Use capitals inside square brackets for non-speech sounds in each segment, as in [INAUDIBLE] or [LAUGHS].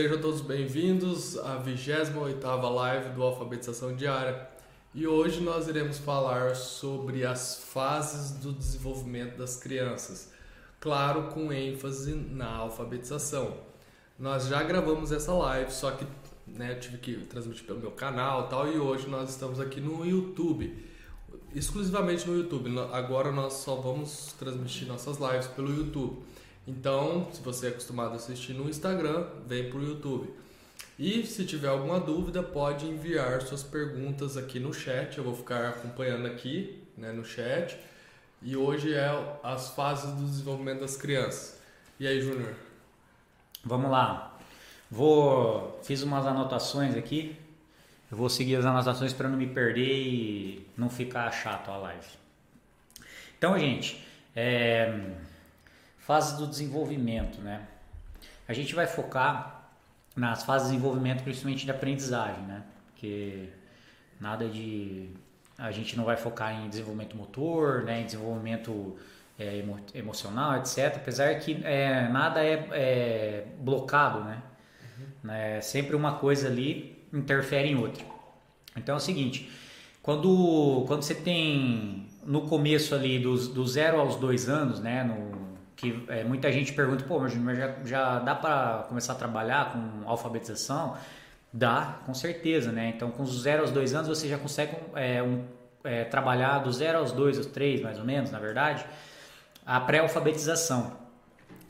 Sejam todos bem-vindos à 28ª live do Alfabetização Diária. E hoje nós iremos falar sobre as fases do desenvolvimento das crianças, claro, com ênfase na alfabetização. Nós já gravamos essa live, só que né, tive que transmitir pelo meu canal tal, e hoje nós estamos aqui no YouTube, exclusivamente no YouTube. Agora nós só vamos transmitir nossas lives pelo YouTube. Então, se você é acostumado a assistir no Instagram, vem para o YouTube. E se tiver alguma dúvida, pode enviar suas perguntas aqui no chat. Eu vou ficar acompanhando aqui né, no chat. E hoje é as fases do desenvolvimento das crianças. E aí, Júnior? Vamos lá. Vou fiz umas anotações aqui. Eu vou seguir as anotações para não me perder e não ficar chato a live. Então, gente, é, Fases do desenvolvimento, né? A gente vai focar nas fases de desenvolvimento, principalmente de aprendizagem, né? Porque nada de a gente não vai focar em desenvolvimento motor, né? Em desenvolvimento é, emo, emocional, etc. Apesar que é, nada é, é, blocado, né? Uhum. É, sempre uma coisa ali interfere em outra. Então é o seguinte, quando, quando você tem no começo ali dos, do zero aos dois anos, né? No, que é, muita gente pergunta, pô, mas já, já dá para começar a trabalhar com alfabetização? Dá, com certeza, né? Então, com os 0 aos 2 anos, você já consegue é, um, é, trabalhar do 0 aos 2, aos 3, mais ou menos, na verdade, a pré-alfabetização.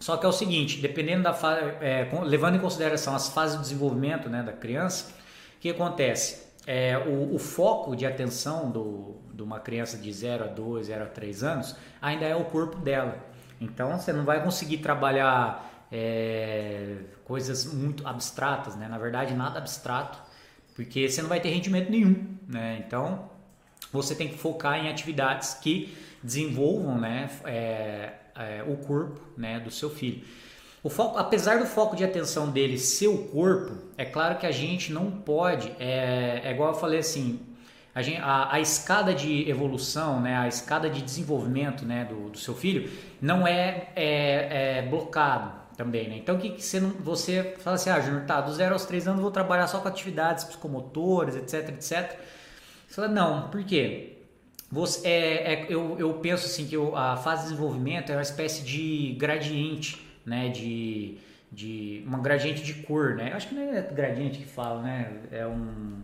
Só que é o seguinte, dependendo da fase, é, levando em consideração as fases de desenvolvimento né, da criança, o que acontece? É, o, o, foco de atenção do, de uma criança de 0 a 2, 0 a 3 anos ainda é o corpo dela. Então você não vai conseguir trabalhar é, coisas muito abstratas, né? Na verdade, nada abstrato, porque você não vai ter rendimento nenhum, né? Então você tem que focar em atividades que desenvolvam, né? É, é, o corpo, né? Do seu filho. O foco, apesar do foco de atenção dele ser o corpo, é claro que a gente não pode, é, é igual eu falei assim, a, gente, a, a, escada de evolução, né, a escada de desenvolvimento né, do, do seu filho não é, é, é blocado também. Né? Então, que, que você, não, você fala assim, ah, Júnior, tá, do zero aos três anos vou trabalhar só com atividades psicomotoras, etc, etc. Você fala, não, por quê? Você, é, é, eu, eu penso assim que eu, a fase de desenvolvimento é uma espécie de gradiente, né, de, de uma gradiente de cor, né? Eu acho que não é gradiente que fala, né? É um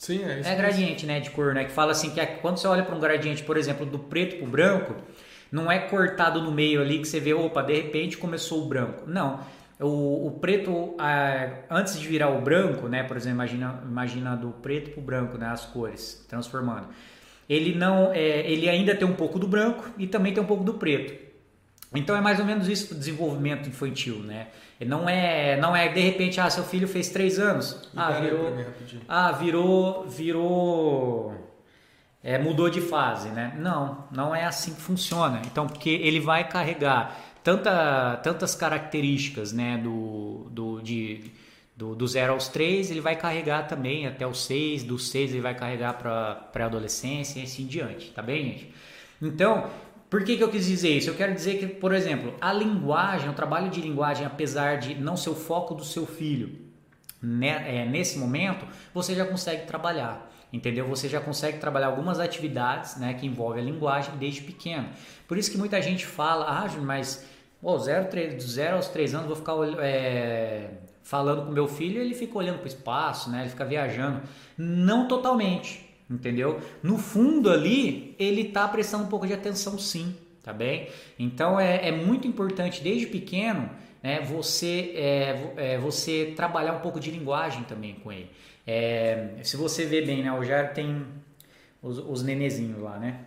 Sim, é isso. É gradiente, né, de cor, né? Que fala assim que é, quando você olha para um gradiente, por exemplo, do preto para o branco, não é cortado no meio ali que você vê, opa, de repente começou o branco. Não. O, o preto, antes de virar o branco, né? Por exemplo, imagina, imagina do preto para o branco, né? As cores transformando. Ele não, é, ele ainda tem um pouco do branco e também tem um pouco do preto. Então é mais ou menos isso o desenvolvimento infantil, né? Não é, não é de repente, ah, seu filho fez três anos, ah virou, ah virou, virou, é, mudou de fase, né? Não, não é assim que funciona. Então, porque ele vai carregar tanta, tantas características, né, do, do de do, do zero aos três, ele vai carregar também até os seis, dos seis ele vai carregar para pré-adolescência e assim em diante, tá bem, gente? Então, por que, que eu quis dizer isso? Eu quero dizer que, por exemplo, a linguagem, o trabalho de linguagem, apesar de não ser o foco do seu filho, né, é, nesse momento, você já consegue trabalhar. Entendeu? Você já consegue trabalhar algumas atividades né, que envolvem a linguagem desde pequeno. Por isso que muita gente fala, ah, mas oh, zero, três, zero aos três anos vou ficar é, falando com meu filho, ele fica olhando para o espaço, né, ele fica viajando. Não totalmente entendeu? No fundo ali, ele está prestando um pouco de atenção sim, tá bem? Então é, é muito importante desde pequeno né, você, é, é, você trabalhar um pouco de linguagem também com ele. É, se você vê bem, né, o Jair tem os, os nenezinhos lá, né?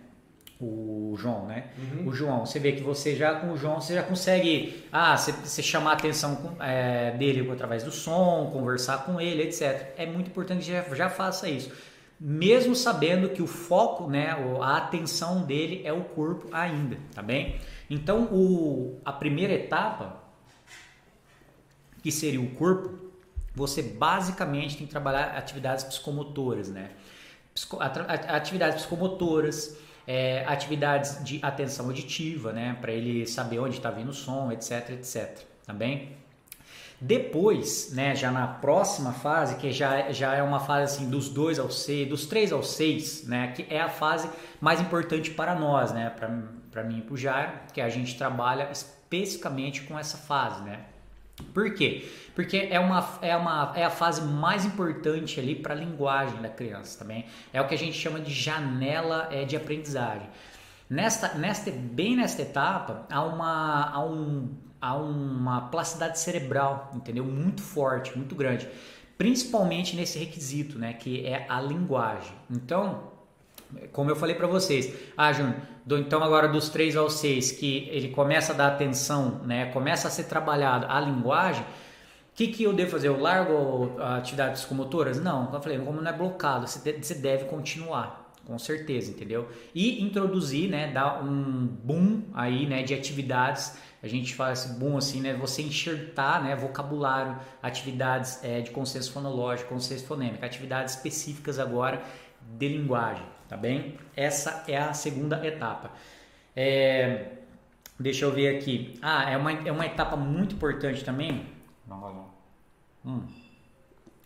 o João, né? Uhum. O João, você vê que você já com o João você já consegue, ah, você, você chamar a atenção com, é, dele através do som, conversar com ele, etc. É muito importante que já, já faça isso mesmo sabendo que o foco, né, a atenção dele é o corpo ainda, tá bem? Então, o, a primeira etapa, que seria o corpo, você basicamente tem que trabalhar atividades psicomotoras, né? atividades psicomotoras, é, atividades de atenção auditiva, né? Para ele saber onde está vindo o som, etc, etc. Tá bem? Depois, né, já na próxima fase, que já, já é uma fase assim dos 2 ao 6, dos 3 ao 6, né, que é a fase mais importante para nós, né, para mim e para o Jairo, que a gente trabalha especificamente com essa fase, né. Por quê? Porque é, uma, é, uma, é a fase mais importante ali para a linguagem da criança também. É o que a gente chama de janela é, de aprendizagem. Nesta, nesta, bem nesta etapa, há, uma, há, um, há uma plasticidade cerebral, entendeu? Muito forte, muito grande. Principalmente nesse requisito, né? Que é a linguagem. Então, como eu falei para vocês, ah, Júnior, então agora dos 3 aos 6, que ele começa a dar atenção, né? Começa a ser trabalhado a linguagem, o que, que eu devo fazer? Eu largo atividades psicomotoras? Não, eu falei, como não é blocado, você deve continuar com certeza, entendeu? E introduzir, né, dar um boom aí, né, de atividades. A gente faz esse boom assim, né, você enxertar, né, vocabulário, atividades é, de consenso fonológico, consenso fonêmico, atividades específicas agora de linguagem, tá bem? Essa é a segunda etapa. É, deixa eu ver aqui. Ah, é uma, é uma etapa muito importante também. Hum.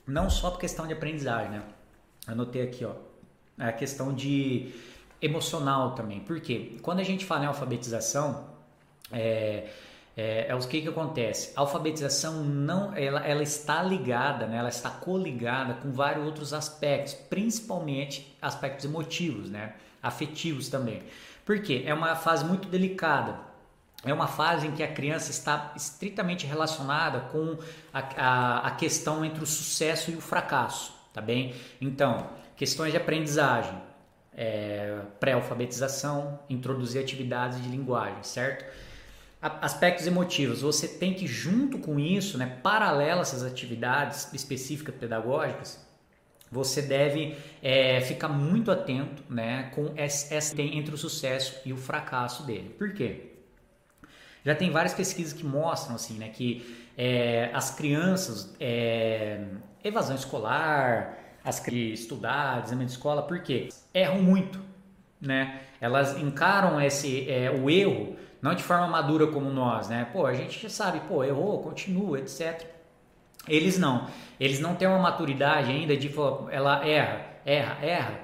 Não só por questão de aprendizagem, né? Anotei aqui, ó a questão de emocional também. Por quê? Quando a gente fala em alfabetização, é, é, é o que, que acontece? A alfabetização não, ela, ela está ligada, né? ela está coligada com vários outros aspectos, principalmente aspectos emotivos, né? afetivos também. Por quê? É uma fase muito delicada. É uma fase em que a criança está estritamente relacionada com a, a, a questão entre o sucesso e o fracasso, tá bem? Então, Questões de aprendizagem, é, pré-alfabetização, introduzir atividades de linguagem, certo? Aspectos emotivos, você tem que, junto com isso, né, paralelo a essas atividades específicas pedagógicas, você deve é, ficar muito atento né, com essa tem entre o sucesso e o fracasso dele. Por quê? Já tem várias pesquisas que mostram assim, né, que é, as crianças, é, evasão escolar, as que estudar, exame de escola, por quê? Erram muito, né? Elas encaram esse é, o erro não de forma madura como nós, né? Pô, a gente já sabe, pô, errou, continua, etc. Eles não. Eles não têm uma maturidade ainda de ela erra, erra, erra,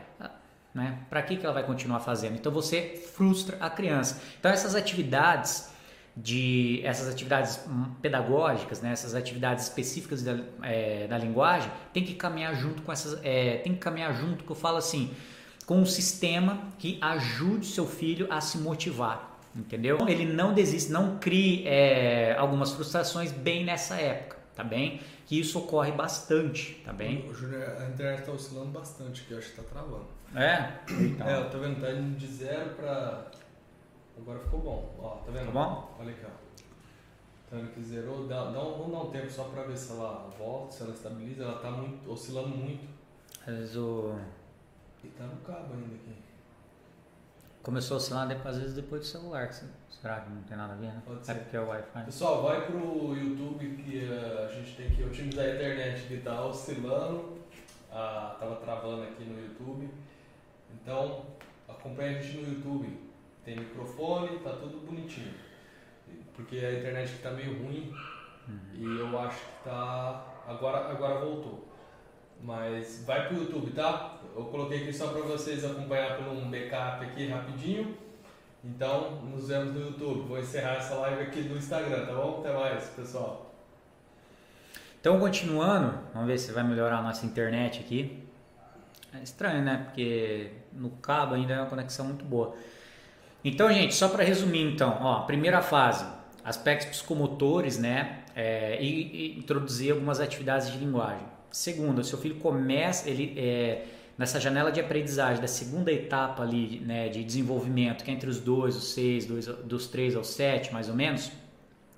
né? Para que que ela vai continuar fazendo? Então você frustra a criança. Então essas atividades de essas atividades pedagógicas, né, essas atividades específicas da, é, da linguagem, tem que caminhar junto com essas, é, tem que caminhar junto, que eu falo assim, com um sistema que ajude seu filho a se motivar, entendeu? Ele não desiste, não crie é, algumas frustrações bem nessa época, tá bem? Que isso ocorre bastante, tá bem? O Júnior, a internet está oscilando bastante, que eu acho que está travando. É? Então. É, eu tô vendo, tá indo de zero para Agora ficou bom. Ó, tá vendo? Tá bom? Olha aqui, ó. Tá vendo que zerou? Dá, dá um, vamos dar um tempo só pra ver se ela volta, se ela estabiliza. Ela tá muito, oscilando muito. Vezes o... E tá no cabo ainda aqui. Começou a oscilar depois, às vezes depois do celular. Será que não tem nada a ver, né? Pode ser. É porque é o Wi-Fi. Pessoal, vai pro YouTube que uh, a gente tem que otimizar a internet que tá oscilando. Ah, tava travando aqui no YouTube. Então, acompanha a gente no YouTube. Tem microfone, tá tudo bonitinho. Porque a internet tá meio ruim uhum. e eu acho que tá. Agora, agora voltou. Mas vai pro YouTube, tá? Eu coloquei aqui só para vocês acompanhar por um backup aqui rapidinho. Então, nos vemos no YouTube. Vou encerrar essa live aqui no Instagram, tá bom? Até mais, pessoal. Então, continuando, vamos ver se vai melhorar a nossa internet aqui. É estranho, né? Porque no cabo ainda é uma conexão muito boa. Então, gente, só para resumir, então, ó, primeira fase, aspectos psicomotores, né, é, e, e, introduzir algumas atividades de linguagem. Segunda, seu filho começa, ele é, nessa janela de aprendizagem da segunda etapa ali, né, de desenvolvimento, que é entre os dois, os seis, dois, dos três aos sete, mais ou menos.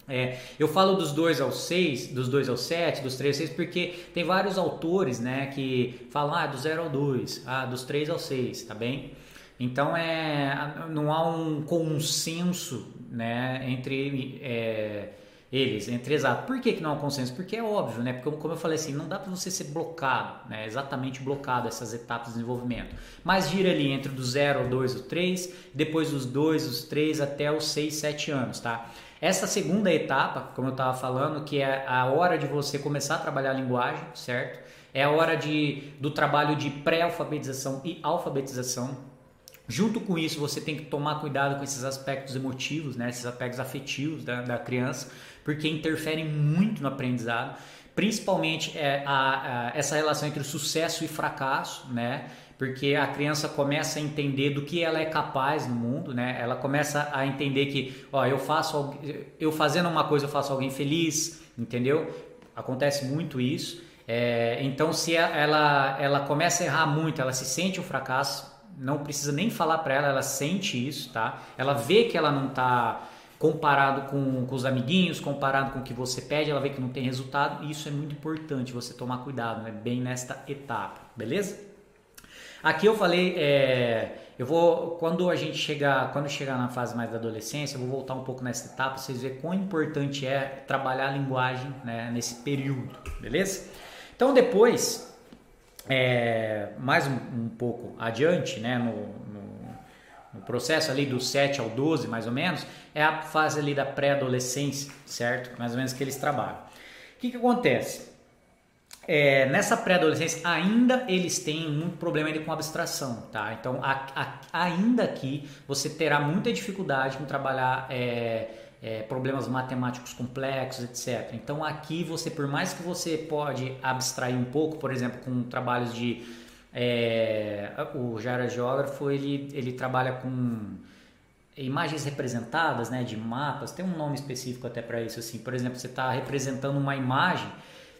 É, eu falo dos dois aos seis, dos dois aos sete, dos três aos seis, porque tem vários autores, né, que falam, ah, do zero ao dois, ah, dos três ao seis, tá bem? Então é, não há um consenso né, entre é, eles, entre exato. Por que, que não há consenso? Porque é óbvio, né? Porque como eu falei assim, não dá para você ser blocado, né? exatamente blocado essas etapas de desenvolvimento. Mas gira ali entre do 0 ao 2 ou 3, depois dos 2, os 3 até os 6, 7 anos, tá? Essa segunda etapa, como eu estava falando, que é a hora de você começar a trabalhar a linguagem, certo? É a hora de, do trabalho de pré-alfabetização e alfabetização. Junto com isso, você tem que tomar cuidado com esses aspectos emotivos, né? esses aspectos afetivos da, da criança, porque interferem muito no aprendizado, principalmente é, a, a, essa relação entre sucesso e fracasso, né? porque a criança começa a entender do que ela é capaz no mundo, né? Ela começa a entender que, ó, eu faço, eu fazendo uma coisa eu faço alguém feliz, entendeu? Acontece muito isso. É, então, se ela ela começa a errar muito, ela se sente um fracasso, não precisa nem falar para ela, ela sente isso, tá? Ela vê que ela não está comparado com, com, os amiguinhos, comparado com o que você pede, ela vê que não tem resultado. E isso é muito importante você tomar cuidado, né? Bem nesta etapa, beleza? Aqui eu falei, é, eu vou quando a gente chegar, quando chegar na fase mais da adolescência, eu vou voltar um pouco nessa etapa, vocês verem quão importante é trabalhar a linguagem né, nesse período, beleza? Então depois, é, mais um, um, pouco adiante, né, no, no, no, processo ali do 7 ao 12, mais ou menos, é a fase ali da pré-adolescência, certo? Mais ou menos que eles trabalham. O que, que acontece? É, nessa pré-adolescência ainda eles têm muito problema com abstração, tá? Então a, a, ainda aqui você terá muita dificuldade com trabalhar é, é, problemas matemáticos complexos, etc. Então aqui você, por mais que você pode abstrair um pouco, por exemplo, com trabalhos de é, o Jair Geógrafo ele, ele trabalha com imagens representadas, né, de mapas. Tem um nome específico até para isso, assim. Por exemplo, você está representando uma imagem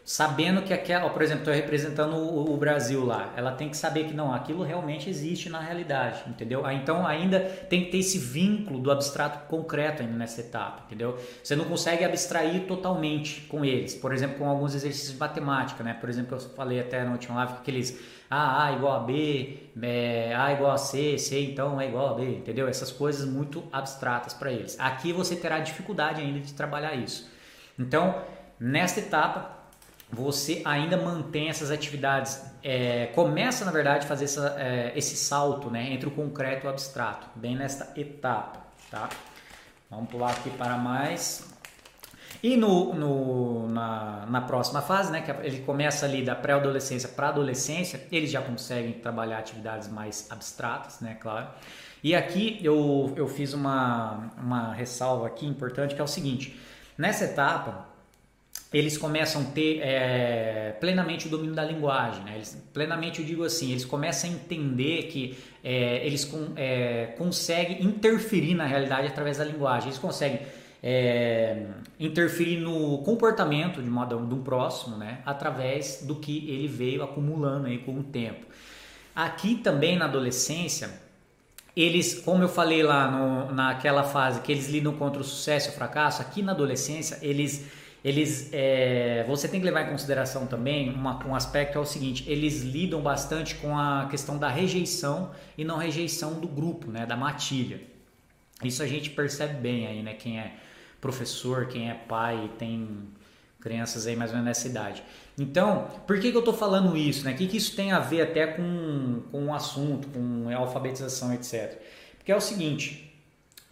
sabendo que aquela, por exemplo, estou representando o, o, Brasil lá, ela tem que saber que não, aquilo realmente existe na realidade, entendeu? Então ainda tem que ter esse vínculo do abstrato concreto ainda nessa etapa, entendeu? Você não consegue abstrair totalmente com eles, por exemplo, com alguns exercícios de matemática, né? Por exemplo, eu falei até na última live aqueles ah, A igual a B, é, A igual a C, C então é igual a B, entendeu? Essas coisas muito abstratas para eles. Aqui você terá dificuldade ainda de trabalhar isso. Então, nesta etapa, você ainda mantém essas atividades, é, começa na verdade a fazer essa, é, esse salto né, entre o concreto e o abstrato, bem nesta etapa. Tá? Vamos pular aqui para mais. E no, no, na, na próxima fase, né, que ele começa ali da pré-adolescência para adolescência, eles já conseguem trabalhar atividades mais abstratas, né, claro. E aqui eu, eu fiz uma, uma ressalva aqui importante, que é o seguinte, nessa etapa, eles começam a ter é, plenamente o domínio da linguagem. Né? Eles, plenamente eu digo assim, eles começam a entender que é, eles com, é, conseguem interferir na realidade através da linguagem. Eles conseguem é, interferir no comportamento de, uma, de um próximo né? através do que ele veio acumulando aí com o tempo. Aqui também na adolescência, eles, como eu falei lá no, naquela fase que eles lidam contra o sucesso e o fracasso, aqui na adolescência eles eles é, você tem que levar em consideração também uma, um aspecto é o seguinte eles lidam bastante com a questão da rejeição e não rejeição do grupo né da matilha. Isso a gente percebe bem aí né quem é professor quem é pai tem crianças aí mais ou menos nessa idade. Então por que, que eu estou falando isso né? O que, que isso tem a ver até com, com o assunto com a alfabetização etc porque é o seguinte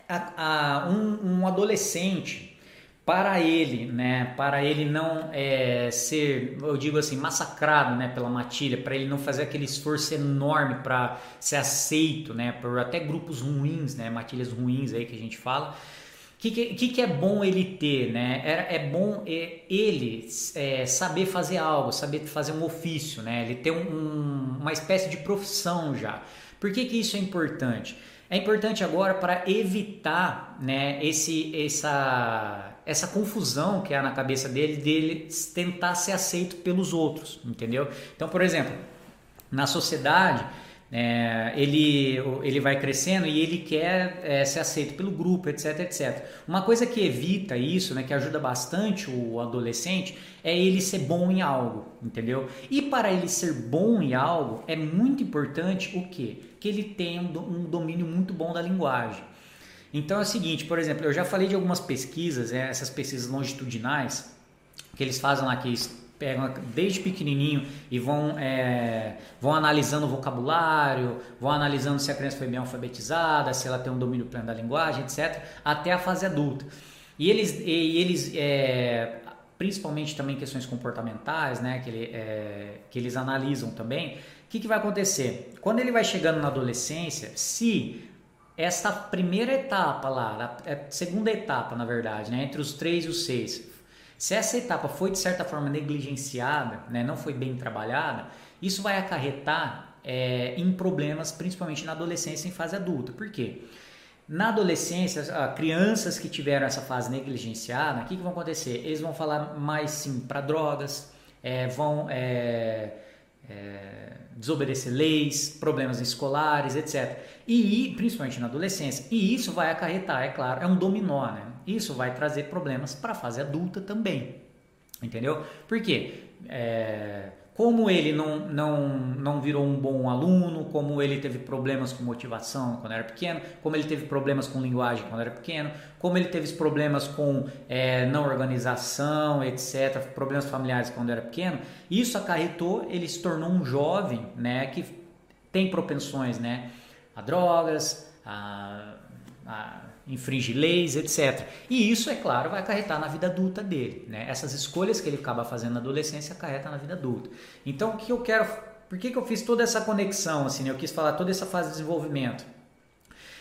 a, a, um, um adolescente para ele, né, para ele não é, ser, eu digo assim, massacrado, né, pela matilha, para ele não fazer aquele esforço enorme para ser aceito, né, por até grupos ruins, né, matilhas ruins aí que a gente fala. O que, que, que, é bom ele ter, né? É, é bom ele é, saber fazer algo, saber fazer um ofício, né? Ele ter um, uma espécie de profissão já. Por que, que isso é importante? É importante agora para evitar né, esse, essa, essa confusão que há na cabeça dele, dele tentar ser aceito pelos outros, entendeu? Então, por exemplo, na sociedade, é, ele, ele vai crescendo e ele quer é, ser aceito pelo grupo, etc, etc. Uma coisa que evita isso, né, que ajuda bastante o adolescente, é ele ser bom em algo, entendeu? E para ele ser bom em algo, é muito importante o quê? Que ele tenha um domínio muito bom da linguagem. Então é o seguinte, por exemplo, eu já falei de algumas pesquisas, é, essas pesquisas longitudinais, que eles fazem lá, que eles pegam desde pequenininho e vão, é, vão analisando o vocabulário, vão analisando se a criança foi bem alfabetizada, se ela tem um domínio pleno da linguagem, etc., até a fase adulta. E eles, e eles é, principalmente também questões comportamentais, né, que, ele, é, que eles analisam também, o que, que vai acontecer? Quando ele vai chegando na adolescência, se essa primeira etapa lá, a é, segunda etapa, na verdade, né, entre os 3 e os 6, se essa etapa foi de certa forma negligenciada, né, não foi bem trabalhada, isso vai acarretar é, em problemas, principalmente na adolescência e em fase adulta. Por quê? Na adolescência, crianças que tiveram essa fase negligenciada, o que, que vão acontecer? Eles vão falar mais sim para drogas, é, vão é, é, desobedecer leis, problemas escolares, etc. E principalmente na adolescência. E isso vai acarretar, é claro, é um dominó, né? Isso vai trazer problemas para a fase adulta também. Entendeu? Por quê? É, como ele não, não, não virou um bom aluno, como ele teve problemas com motivação quando era pequeno, como ele teve problemas com linguagem quando era pequeno, como ele teve problemas com é, não organização, etc., problemas familiares quando era pequeno, isso acarretou, ele se tornou um jovem né, que tem propensões né, a drogas, a, a leis, etc. E isso, é claro, vai acarretar na vida adulta dele. Né? Essas escolhas que ele acaba fazendo na adolescência acarretam na vida adulta. Então, o que eu quero. Por que, que eu fiz toda essa conexão? Assim, né? Eu quis falar toda essa fase de desenvolvimento.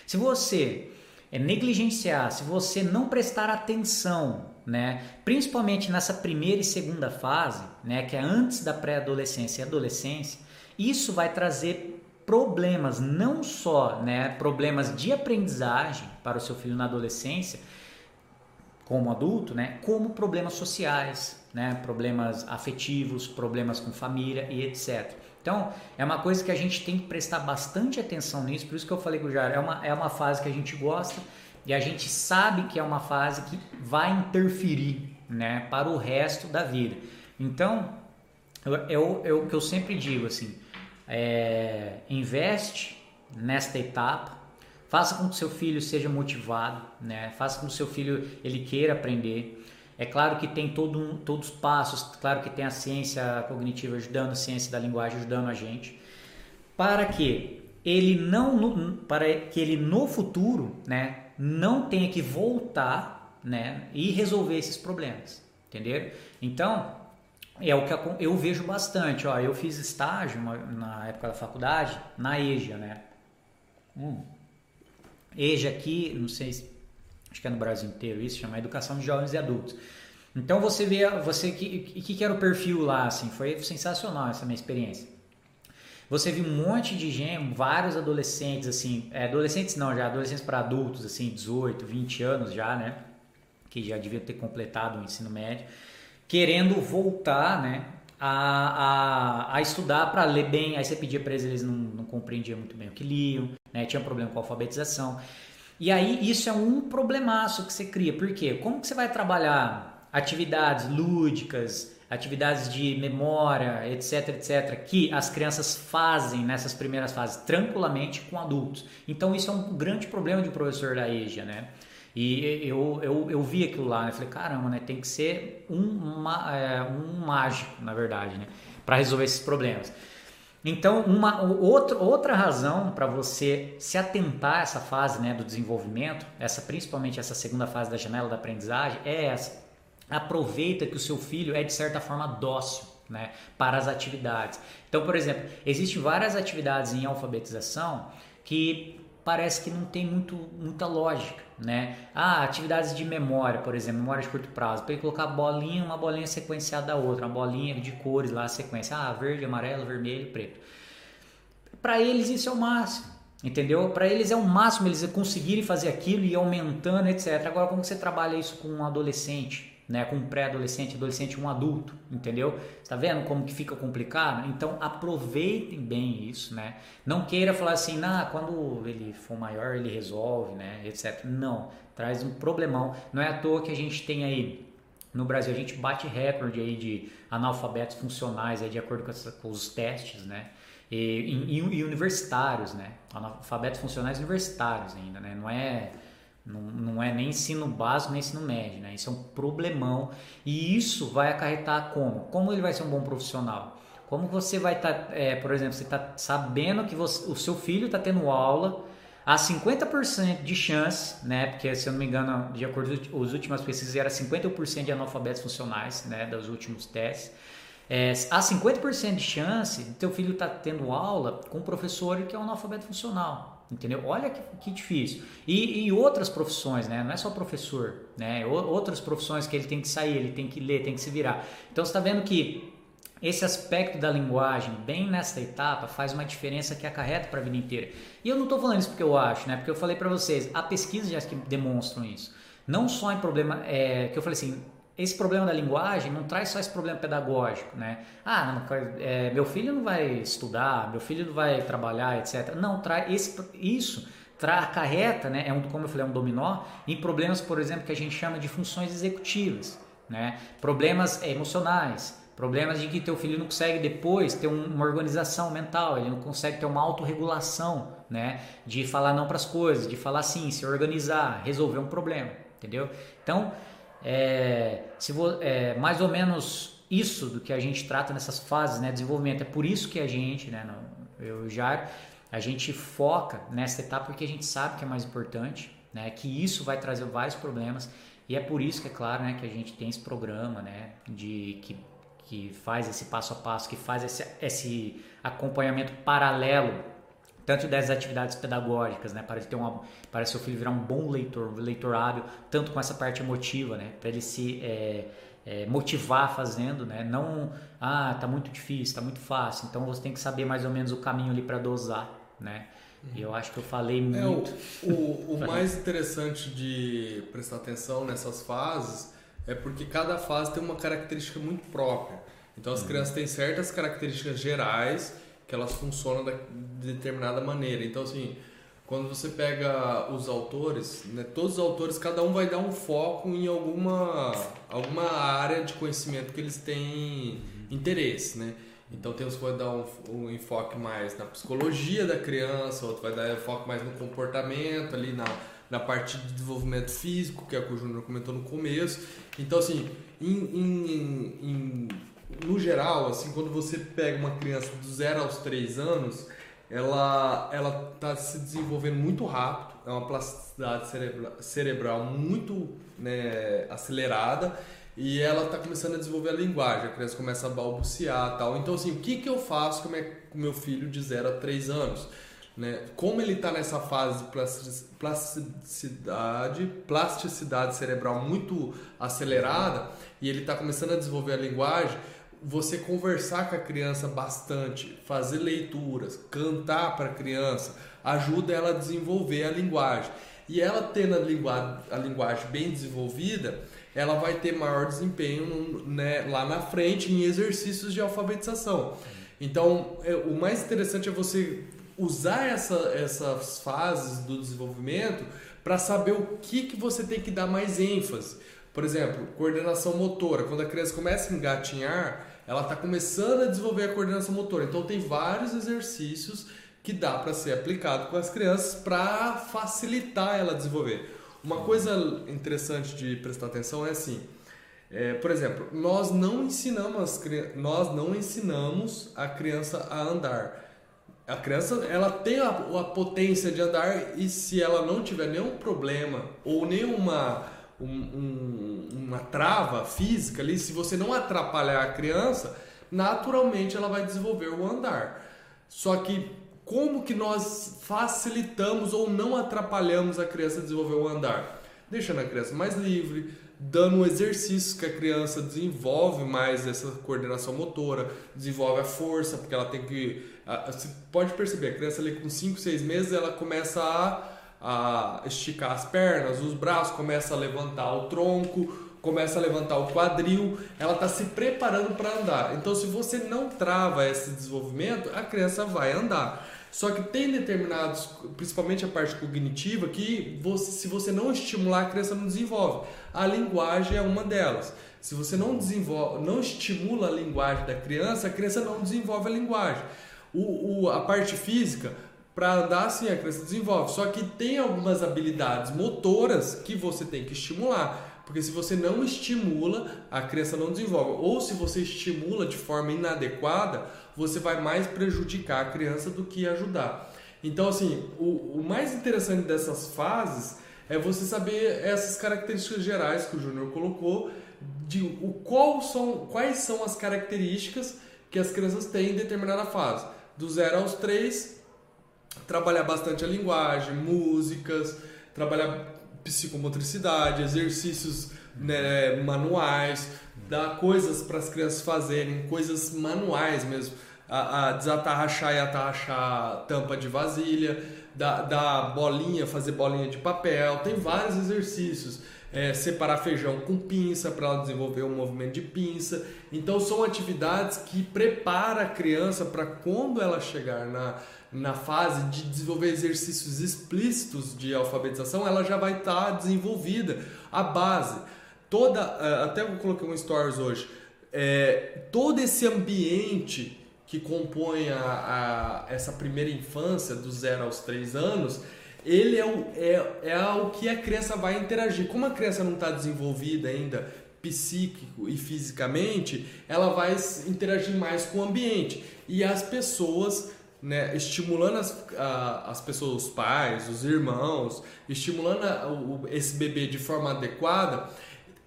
Se você é, negligenciar, se você não prestar atenção, né, principalmente nessa primeira e segunda fase, né, que é antes da pré-adolescência e adolescência, isso vai trazer problemas, não só né, problemas de aprendizagem para o seu filho na adolescência, como adulto, né, como problemas sociais, né, problemas afetivos, problemas com família e etc. Então, é uma coisa que a gente tem que prestar bastante atenção nisso, por isso que eu falei com o Jair, é uma, é uma fase que a gente gosta e a gente sabe que é uma fase que vai interferir né, para o resto da vida. Então, eu, o que eu sempre digo assim, é, investe nesta etapa, faça com que seu filho seja motivado, né? faça com que seu filho ele queira aprender. É claro que tem todo um, todos os passos, claro que tem a ciência cognitiva ajudando, a ciência da linguagem ajudando a gente, para que ele não, para que ele no futuro, né, não tenha que voltar, né, e resolver esses problemas, entendeu? Então, é o que eu vejo bastante. Ó, eu fiz estágio na época da faculdade na EJA, né? Hum. EJA aqui, não sei, acho que é no Brasil inteiro isso, chama Educação de Jovens e Adultos. Então você vê, você que, que, que era o perfil lá, assim, foi sensacional essa minha experiência. Você viu um monte de gente, vários adolescentes, assim, é, adolescentes não, já adolescentes para adultos, assim, 18, 20 anos já, né? Que já deviam ter completado o ensino médio querendo voltar, né? A, a, a estudar para ler bem. Aí você pedia para eles, eles não, não compreendiam muito bem o que liam, né? Tinha problema com a alfabetização. E aí isso é um problemaço que você cria. Por quê? Como que você vai trabalhar atividades lúdicas, atividades de memória, etc, etc, que as crianças fazem nessas primeiras fases tranquilamente com adultos. Então isso é um grande problema de um professor da EJA, né? E eu, eu, eu vi aquilo lá, né? Falei, caramba, né? Tem que ser um, uma, é, um mágico, na verdade, né? Para resolver esses problemas. Então, uma outra, outra razão para você se atentar a essa fase né, do desenvolvimento, essa principalmente essa segunda fase da janela da aprendizagem, é essa. Aproveita que o seu filho é de certa forma dócil né, para as atividades. Então, por exemplo, existem várias atividades em alfabetização que parece que não tem muito, muita lógica, né? Ah, atividades de memória, por exemplo, memória de curto prazo, para colocar bolinha, uma bolinha sequenciada da outra, uma bolinha de cores lá, sequência, ah, verde, amarelo, vermelho, preto. Para eles isso é o máximo, entendeu? Para eles é o máximo eles conseguirem fazer aquilo e aumentando, etc. Agora, como você trabalha isso com um adolescente? Né, com um pré-adolescente, adolescente, um adulto, entendeu? Está vendo como que fica complicado? Então aproveitem bem isso, né? Não queira falar assim, nah, quando ele for maior ele resolve, né, etc. Não, traz um problemão. Não é à toa que a gente tem aí no Brasil a gente bate recorde aí de analfabetos funcionais aí de acordo com, essa, com os testes, né? E, e, e universitários, né? Analfabetos funcionais universitários ainda, né? Não é não, não é nem ensino básico nem ensino médio, né? Isso é um problemão e isso vai acarretar como? Como ele vai ser um bom profissional? Como você vai estar, tá, é, por exemplo, você está sabendo que você, o seu filho está tendo aula há 50% de chance, né? Porque se eu não me engano, de acordo com as últimas pesquisas, era 51% de analfabetos funcionais, né? Dos últimos testes. É, há 50% de chance de teu filho estar tá tendo aula com um professor que é um analfabeto funcional. Entendeu? Olha que, que difícil. E, e, outras profissões, né? Não é só professor, né? Outras profissões que ele tem que sair, ele tem que ler, tem que se virar. Então você está vendo que esse aspecto da linguagem, bem nesta etapa, faz uma diferença que acarreta para a vida inteira. E eu não estou falando isso porque eu acho, né? Porque eu falei para vocês, há pesquisas já que demonstram isso. Não só em problema, é, que eu falei assim, esse problema da linguagem não traz só esse problema pedagógico, né? Ah, não, é, meu filho não vai estudar, meu filho não vai trabalhar, etc. Não, traz esse, isso tra, acarreta, né? É um, como eu falei, é um dominó em problemas, por exemplo, que a gente chama de funções executivas, né? Problemas emocionais, Problemas de que teu filho não consegue depois ter uma organização mental, ele não consegue ter uma autorregulação, né? De falar não para as coisas, de falar sim, se organizar, resolver um problema, entendeu? Então, é, vo, é, mais ou menos isso do que a gente trata nessas fases, né? Desenvolvimento. É por isso que a gente, né? Eu já a gente foca nessa etapa porque a gente sabe que é mais importante, né? Que isso vai trazer vários problemas e é por isso que é claro, né? Que a gente tem esse programa, né? De que que faz esse passo a passo, que faz esse, esse acompanhamento paralelo, tanto das atividades pedagógicas, né, para ele ter uma, para seu filho virar um bom leitor, um leitor hábil, tanto com essa parte emotiva, né, para ele se é, é, motivar fazendo, né, não, ah, tá muito difícil, tá muito fácil, então você tem que saber mais ou menos o caminho ali para dosar, né. E eu acho que eu falei muito. É, o, o, o mais interessante de prestar atenção nessas fases é porque cada fase tem uma característica muito própria. Então as uhum. crianças têm certas características gerais que elas funcionam de determinada maneira. Então assim, quando você pega os autores, né, todos os autores, cada um vai dar um foco em alguma, alguma área de conhecimento que eles têm interesse, né? Então tem uns que vai dar um, um, enfoque mais na psicologia da criança, outro vai dar um enfoque mais no comportamento, ali na, na parte de desenvolvimento físico, que é o que o Júnior comentou no começo. Então, assim, em, em, em, no geral, assim, quando você pega uma criança do 0 aos 3 anos, ela ela está se desenvolvendo muito rápido, é uma plasticidade cerebral, cerebral muito né, acelerada e ela está começando a desenvolver a linguagem, a criança começa a balbuciar tal. Então, assim, o que, que eu faço com o meu filho de 0 a 3 anos? Né? Como ele está nessa fase de plasticidade, plasticidade cerebral muito acelerada e ele está começando a desenvolver a linguagem, você conversar com a criança bastante, fazer leituras, cantar para a criança, ajuda ela a desenvolver a linguagem. E ela tendo a linguagem, a linguagem bem desenvolvida, ela vai ter maior desempenho né, lá na frente em exercícios de alfabetização. Então, é, o mais interessante é você usar essa, essas fases do desenvolvimento para saber o que, que você tem que dar mais ênfase. Por exemplo, coordenação motora. Quando a criança começa a engatinhar, ela está começando a desenvolver a coordenação motora. Então, tem vários exercícios que dá para ser aplicado com as crianças para facilitar ela desenvolver. Uma coisa interessante de prestar atenção é assim, é, por exemplo, nós não ensinamos nós não ensinamos a criança a andar. A criança ela tem a, a, potência de andar e se ela não tiver nenhum problema ou nenhuma um, um, uma trava física ali, se você não atrapalhar a criança, naturalmente ela vai desenvolver o andar. Só que como que nós facilitamos ou não atrapalhamos a criança a desenvolver o andar? Deixando a criança mais livre, dando exercícios que a criança desenvolve mais essa coordenação motora, desenvolve a força, porque ela tem que. Você pode perceber, a criança ali com 5, 6 meses ela começa a, a esticar as pernas, os braços, começa a levantar o tronco, começa a levantar o quadril, ela está se preparando para andar. Então, se você não trava esse desenvolvimento, a criança vai andar. Só que tem determinados, principalmente a parte cognitiva, que você, se você não estimular, a criança não desenvolve. A linguagem é uma delas. Se você não desenvolve, não estimula a linguagem da criança, a criança não desenvolve a linguagem. O, o a parte física, para andar assim, a criança desenvolve. Só que tem algumas habilidades motoras que você tem que estimular. Porque se você não estimula, a criança não desenvolve. Ou se você estimula de forma inadequada, você vai mais prejudicar a criança do que ajudar. Então, assim, o, o mais interessante dessas fases é você saber essas características gerais que o Júnior colocou, de o qual são, quais são as características que as crianças têm em determinada fase. Do zero aos três, trabalhar bastante a linguagem, músicas, trabalhar psicomotricidade, exercícios né, manuais, dar coisas para as crianças fazerem, coisas manuais mesmo. A, a desatarrachar e atarrachar tampa de vasilha, da, bolinha, fazer bolinha de papel, tem vários exercícios. É, separar feijão com pinça para ela desenvolver um movimento de pinça. Então são atividades que prepara a criança para quando ela chegar na, na fase de desenvolver exercícios explícitos de alfabetização, ela já vai estar tá desenvolvida a base. Toda, é, até eu coloquei um stories hoje, é, todo esse ambiente que compõe a, a, essa primeira infância, do zero aos três anos, ele é o, é, é o que a criança vai interagir. Como a criança não está desenvolvida ainda psíquico e fisicamente, ela vai interagir mais com o ambiente. E as pessoas, né, estimulando as, a, as pessoas, os pais, os irmãos, estimulando a, o, esse bebê de forma adequada,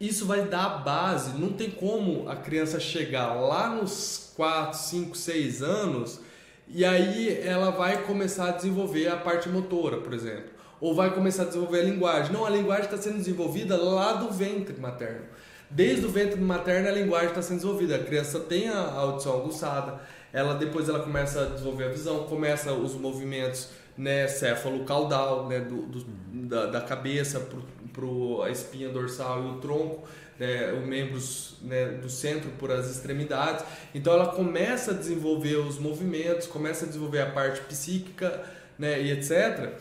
isso vai dar a base. Não tem como a criança chegar lá nos 4, 5, 6 anos e aí ela vai começar a desenvolver a parte motora, por exemplo. Ou vai começar a desenvolver a linguagem. Não, a linguagem está sendo desenvolvida lá do ventre materno. Desde o ventre materno a linguagem está sendo desenvolvida. A criança tem a audição aguçada, ela depois ela começa a desenvolver a visão, começa os movimentos né, céfalo-caudal, né, do, do da, da, cabeça para a espinha dorsal e o tronco, né, os membros né, do centro por as extremidades. Então ela começa a desenvolver os movimentos, começa a desenvolver a parte psíquica né, e etc.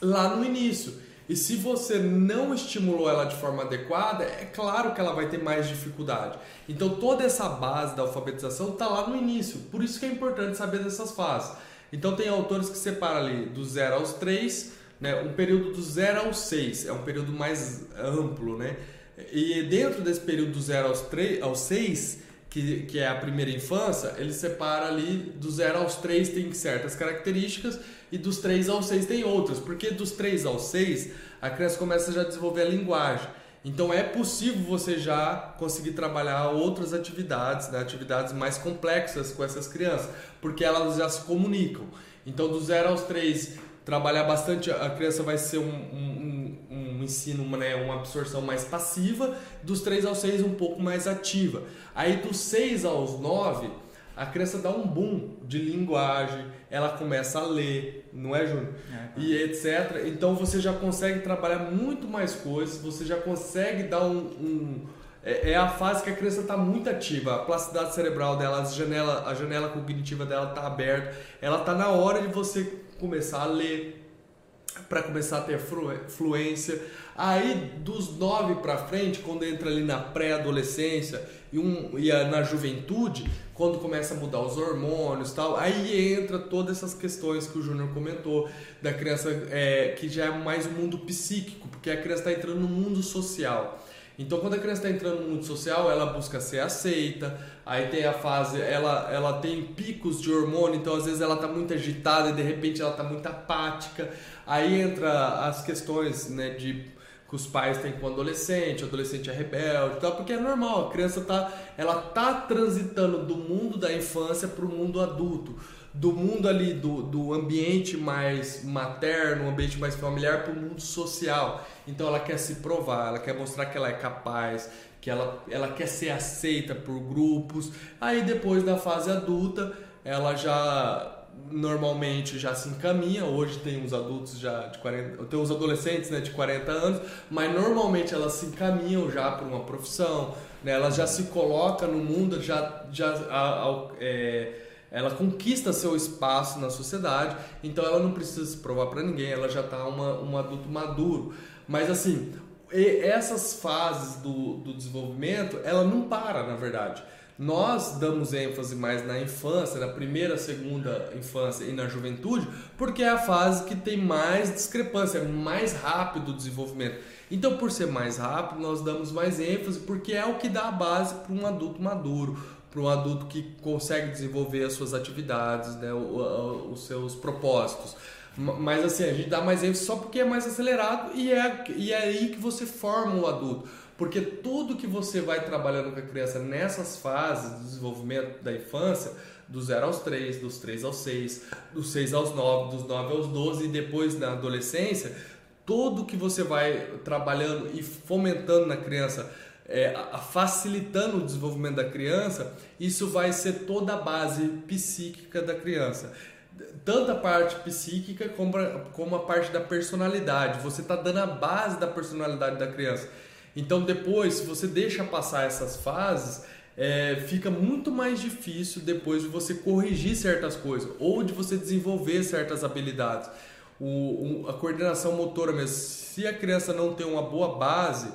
lá no início. E se você não estimulou ela de forma adequada, é claro que ela vai ter mais dificuldade. Então toda essa base da alfabetização está lá no início. Por isso que é importante saber dessas fases. Então tem autores que separam ali do 0 aos 3, né, um período do 0 aos 6, é um período mais amplo, né? E dentro desse período do 0 aos, 3, aos 6, que, que é a primeira infância, ele separa ali do 0 aos 3 tem certas características e dos 3 aos 6 tem outras, porque dos 3 aos 6 a criança começa já a desenvolver a linguagem. Então é possível você já conseguir trabalhar outras atividades, né? atividades mais complexas com essas crianças, porque elas já se comunicam. Então do 0 aos 3, trabalhar bastante, a criança vai ser um, um, ensino, né? uma absorção mais passiva, dos 3 aos 6 um pouco mais ativa. Aí dos 6 aos 9 a criança dá um boom de linguagem, ela começa a ler, não é, Júnior? É, tá. E etc. Então você já consegue trabalhar muito mais coisas, você já consegue dar um. um é, é, a fase que a criança está muito ativa, a plasticidade cerebral dela, a janela, a janela cognitiva dela está aberta, ela está na hora de você começar a ler, para começar a ter fluência. Aí dos nove para frente, quando entra ali na pré-adolescência e, um, e na juventude, quando começa a mudar os hormônios tal, aí entra todas essas questões que o Júnior comentou, da criança é, que já é mais um mundo psíquico, porque a criança está entrando no mundo social. Então, quando a criança está entrando no mundo social, ela busca ser aceita. Aí tem a fase, ela, ela tem picos de hormônio, então às vezes ela está muito agitada e de repente ela está muito apática. Aí entra as questões né, de que os pais têm com o adolescente, o adolescente é rebelde, tal, porque é normal, a criança tá, ela tá transitando do mundo da infância para o mundo adulto, do mundo ali do, do ambiente mais materno, um ambiente mais familiar para o mundo social. Então ela quer se provar, ela quer mostrar que ela é capaz, que ela, ela quer ser aceita por grupos. Aí depois da fase adulta, ela já normalmente já se encaminha. Hoje tem uns adultos já de 40, tem uns adolescentes, né, de 40 anos, mas normalmente elas se encaminham já para uma profissão, né? Elas já se colocam no mundo, já já a, a, é, ela conquista seu espaço na sociedade, então ela não precisa se provar para ninguém, ela já está uma, um adulto maduro. Mas assim, essas fases do, do desenvolvimento, ela não para, na verdade. Nós damos ênfase mais na infância, na primeira, segunda infância e na juventude, porque é a fase que tem mais discrepância, mais rápido o desenvolvimento. Então, por ser mais rápido, nós damos mais ênfase, porque é o que dá a base para um adulto maduro, para um adulto que consegue desenvolver as suas atividades, né, os seus propósitos. Mas assim, a gente dá mais ênfase só porque é mais acelerado e é, e é aí que você forma o adulto. Porque tudo que você vai trabalhando com a criança nessas fases do desenvolvimento da infância, do 0 aos 3, dos 3 aos 6, dos 6 aos 9, dos 9 aos 12 e depois na adolescência, tudo que você vai trabalhando e fomentando na criança, é, facilitando o desenvolvimento da criança, isso vai ser toda a base psíquica da criança tanto a parte psíquica como a, parte da personalidade. Você está dando a base da personalidade da criança. Então depois, se você deixa passar essas fases, é, fica muito mais difícil depois de você corrigir certas coisas ou de você desenvolver certas habilidades. O, o, a coordenação motora mesmo, se a criança não tem uma boa base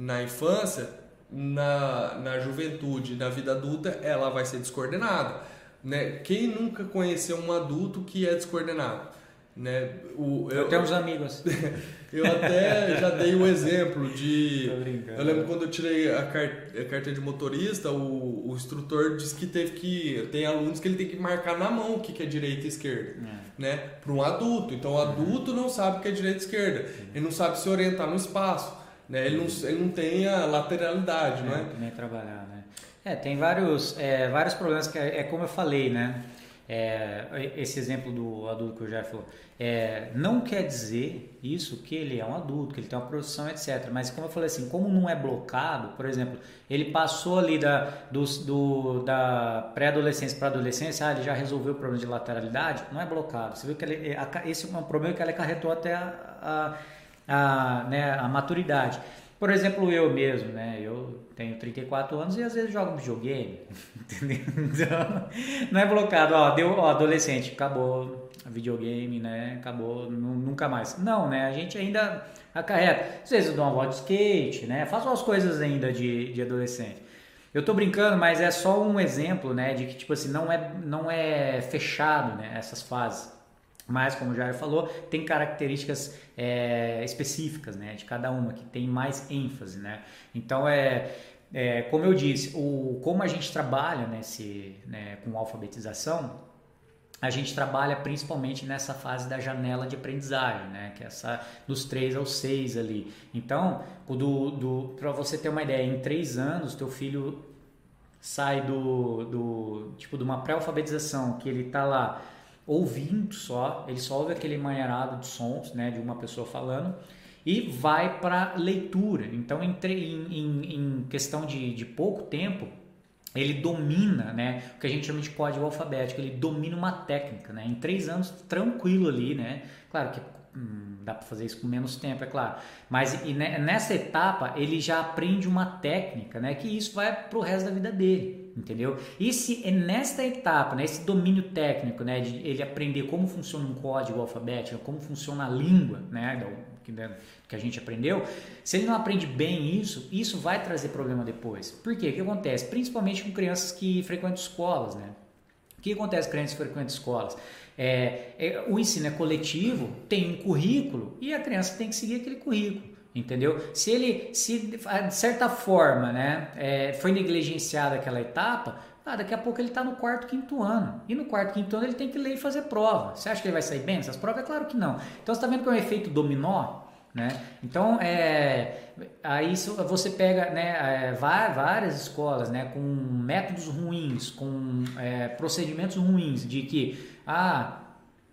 na infância, na, na juventude, na vida adulta, ela vai ser descoordenada. Né? Quem nunca conheceu um adulto que é descoordenado? Né? O, eu, eu tenho uns amigos. [LAUGHS] eu até já dei o um exemplo de. Eu lembro quando eu tirei a, carta de motorista, o, o instrutor disse que teve que. Tem alunos que ele tem que marcar na mão o que é direita e esquerda. É. Né? Para um adulto. Então o adulto não sabe o que é direita e esquerda. Ele não sabe se orientar no espaço. Né? Ele, não, ele não tem a lateralidade, é, não é? Nem trabalhar, né? É, tem vários, é, vários problemas que é, é, como eu falei, né? É, esse exemplo do adulto que o já falou, é, não quer dizer isso que ele é um adulto, que ele tem uma produção, etc. Mas como eu falei assim, como não é blocado, por exemplo, ele passou ali da, do, do da pré-adolescência para adolescência, ah, ele já resolveu o problema de lateralidade, não é blocado. Você viu que ele, esse é um problema que ele acarretou até a, a, a, né, a maturidade. Por exemplo, eu mesmo, né? Eu tenho 34 anos e às vezes jogo videogame, [LAUGHS] entendeu? Então, não é blocado, ó, deu, ó, adolescente, acabou videogame, né? Acabou, nunca mais. Não, né? A gente ainda acarreta. Às vezes eu dou uma volta de skate, né? Faço as coisas ainda de, de adolescente. Eu tô brincando, mas é só um exemplo, né? De que, tipo assim, não é, não é fechado, né? Essas fases. Mas, como o Jair falou, tem características é, específicas né, de cada uma, que tem mais ênfase. Né? Então, é, é, como eu disse, o, como a gente trabalha nesse, né, com alfabetização, a gente trabalha principalmente nessa fase da janela de aprendizagem, né? que é essa dos 3 aos 6 ali. Então, do, do, para você ter uma ideia, em 3 anos, teu filho sai do, do tipo de uma pré-alfabetização, que ele está lá ouvindo só, ele só ouve aquele manharado de sons, né, de uma pessoa falando, e vai para leitura. Então, em, em, em questão de, de pouco tempo, ele domina, né, o que a gente chama de código alfabético, ele domina uma técnica, né, em três anos tranquilo ali, né, claro que hum, dá para fazer isso com menos tempo, é claro, mas nessa etapa ele já aprende uma técnica, né, que isso vai para o resto da vida dele, entendeu? E se é nesta etapa, nesse né, domínio técnico, né, de ele aprender como funciona um código alfabético, como funciona a língua, né, que, né, que a gente aprendeu, se ele não aprende bem isso, isso vai trazer problema depois. Por quê? O que acontece? Principalmente com crianças que frequentam escolas, né? O que acontece com crianças que frequentam escolas? É, é, o ensino é coletivo, tem um currículo e a criança tem que seguir aquele currículo entendeu? Se ele, se de certa forma, né, é, foi negligenciada aquela etapa, ah, daqui a pouco ele está no quarto, quinto ano. E no quarto, quinto ano ele tem que ler e fazer prova. Você acha que ele vai sair bem nessas provas? É claro que não. Então você está vendo que é um efeito dominó, né? Então, é, aí você pega né, é, várias escolas né, com métodos ruins, com é, procedimentos ruins, de que ah,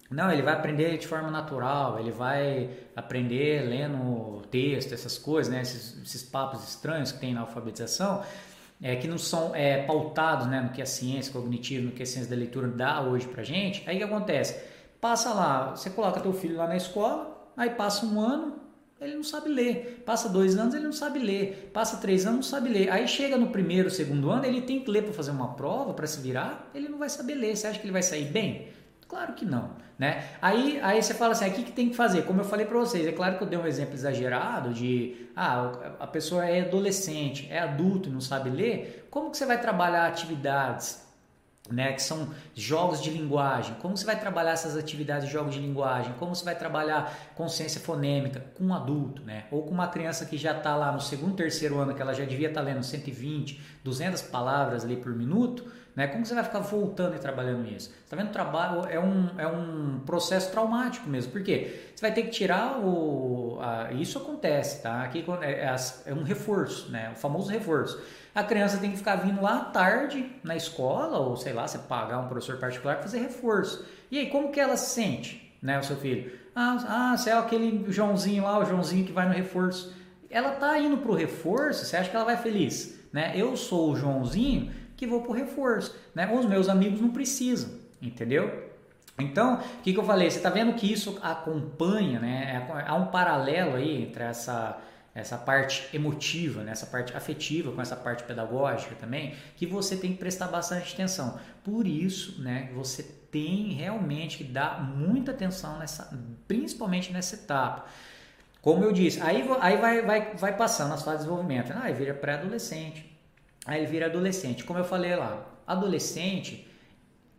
não, ele vai aprender de forma natural, ele vai aprender lendo texto, essas coisas, né? esses, esses papos estranhos que tem na alfabetização, é, que não são é, pautados né, no que a ciência cognitiva, no que a ciência da leitura dá hoje pra gente. Aí o que acontece? Passa lá, você coloca teu filho lá na escola, aí passa um ano, ele não sabe ler. Passa dois anos, ele não sabe ler. Passa três anos, não sabe ler. Aí chega no primeiro, segundo ano, ele tem que ler para fazer uma prova, para se virar, ele não vai saber ler. Você acha que ele vai sair bem? Claro que não, né? Aí, aí você fala assim, o que, que tem que fazer? Como eu falei para vocês, é claro que eu dei um exemplo exagerado de, ah, a pessoa é adolescente, é adulto e não sabe ler, como que você vai trabalhar atividades né, que são jogos de linguagem. Como você vai trabalhar essas atividades de jogos de linguagem? Como você vai trabalhar consciência fonêmica com um adulto, né? Ou com uma criança que já está lá no segundo, terceiro ano, que ela já devia estar tá lendo 120, 200 palavras ali por minuto, né? Como você vai ficar voltando e trabalhando isso? Está vendo? O trabalho é um, é um processo traumático mesmo. Por quê? Você vai ter que tirar o... A, isso acontece, tá? Aqui é, é, é um reforço, né? O famoso reforço a criança tem que ficar vindo lá à tarde na escola, ou sei lá, você pagar um professor particular para fazer reforço. E aí, como que ela se sente, né, o seu filho? Ah, ah, você é aquele Joãozinho lá, o Joãozinho que vai no reforço. Ela tá indo pro reforço, você acha que ela vai feliz? Né? Eu sou o Joãozinho que vou pro reforço. Né? Os meus amigos não precisam, entendeu? Então, o que, que eu falei? Você está vendo que isso acompanha, né? Há um paralelo aí entre essa essa parte emotiva, né? essa parte afetiva com essa parte pedagógica também, que você tem que prestar bastante atenção. Por isso, né, você tem realmente que dar muita atenção nessa, principalmente nessa etapa. Como eu disse, aí, aí vai, vai, vai passando as fases de desenvolvimento. Ah, aí vira pré-adolescente, aí ele vira adolescente. Como eu falei lá, adolescente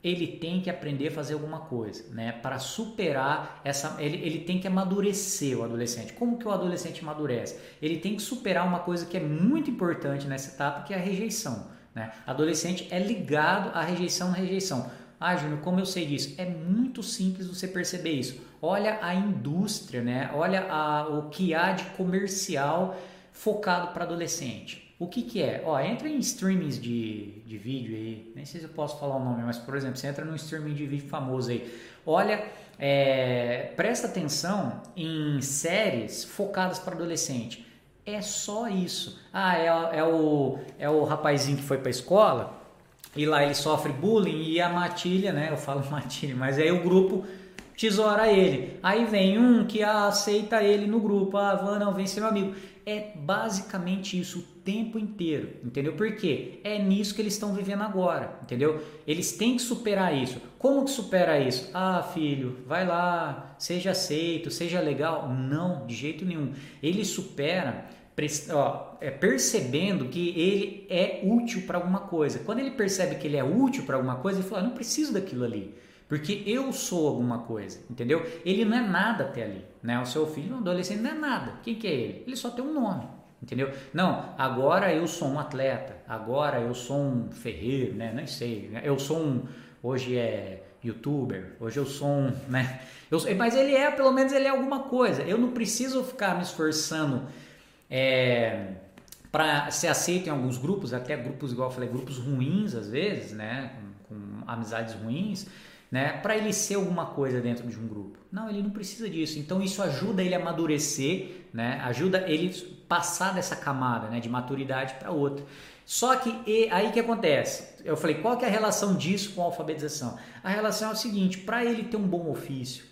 ele tem que aprender a fazer alguma coisa, né? Para superar essa, ele, ele tem que amadurecer o adolescente. Como que o adolescente amadurece? Ele tem que superar uma coisa que é muito importante nessa etapa, que é a rejeição. Né? Adolescente é ligado à rejeição, rejeição. Ah, Júnior, como eu sei disso? É muito simples você perceber isso. Olha a indústria, né? Olha a, o que há de comercial focado para adolescente. O que, que é? Ó, entra em streamings de, de vídeo aí, nem sei se eu posso falar o nome, mas por exemplo, você entra num streaming de vídeo famoso aí, olha, é, presta atenção em séries focadas para adolescente. É só isso. Ah, é, é, o, é o rapazinho que foi para a escola e lá ele sofre bullying e a matilha, né? Eu falo [LAUGHS] matilha, mas aí o grupo tesoura ele. Aí vem um que aceita ele no grupo. Ah, não, vem ser meu amigo. É basicamente isso o tempo inteiro, entendeu? Por quê? É nisso que eles estão vivendo agora, entendeu? Eles têm que superar isso. Como que supera isso? Ah, filho, vai lá, seja aceito, seja legal. Não, de jeito nenhum. Ele supera ó, é, percebendo que ele é útil para alguma coisa. Quando ele percebe que ele é útil para alguma coisa, ele fala: ah, não preciso daquilo ali. Porque eu sou alguma coisa, entendeu? Ele não é nada até ali, né? O seu filho, um adolescente, não é nada. Quem que é ele? Ele só tem um nome, entendeu? Não, agora eu sou um atleta, agora eu sou um ferreiro, né? Nem sei, né? eu sou um, hoje é youtuber, hoje eu sou um, [LAUGHS] né? Eu, mas ele é, pelo menos ele é alguma coisa. Eu não preciso ficar me esforçando é, para ser aceito em alguns grupos, até grupos, igual eu falei, grupos ruins às vezes, né? com, com amizades ruins né, para ele ser alguma coisa dentro de um grupo. Não, ele não precisa disso. Então isso ajuda ele a amadurecer, né, ajuda ele passar dessa camada, né, de maturidade para outra. Só que e, aí que acontece? Eu falei, qual que é a relação disso com a alfabetização? A relação é o seguinte, para ele ter um bom ofício,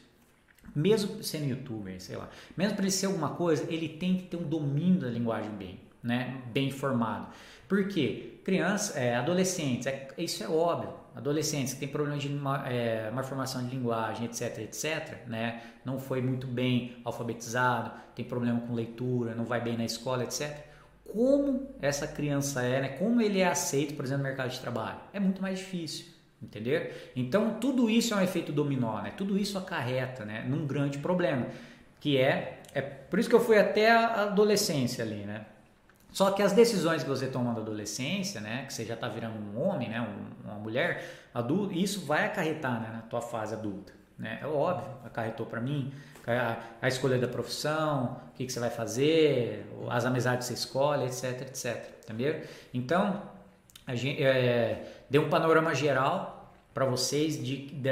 mesmo sendo youtuber, sei lá, mesmo para ele ser alguma coisa, ele tem que ter um domínio da linguagem bem, né, bem formado. Por quê? Criança, é, adolescentes, é, isso é óbvio adolescentes que têm problemas de é, malformação de linguagem, etc, etc, né? não foi muito bem alfabetizado, tem problema com leitura, não vai bem na escola, etc. Como essa criança é, né? como ele é aceito, por exemplo, no mercado de trabalho? É muito mais difícil, entendeu? Então, tudo isso é um efeito dominó, né? tudo isso acarreta né? num grande problema, que é, é por isso que eu fui até a adolescência ali, né? Só que as decisões que você toma na adolescência, né, que você já está virando um homem, né, uma mulher adulta, isso vai acarretar né, na tua fase adulta. Né? É óbvio, acarretou para mim a, a, escolha da profissão, o que, que, você vai fazer, as amizades que você escolhe, etc, etc. Entendeu? Então, a gente é, deu um panorama geral para vocês de, de,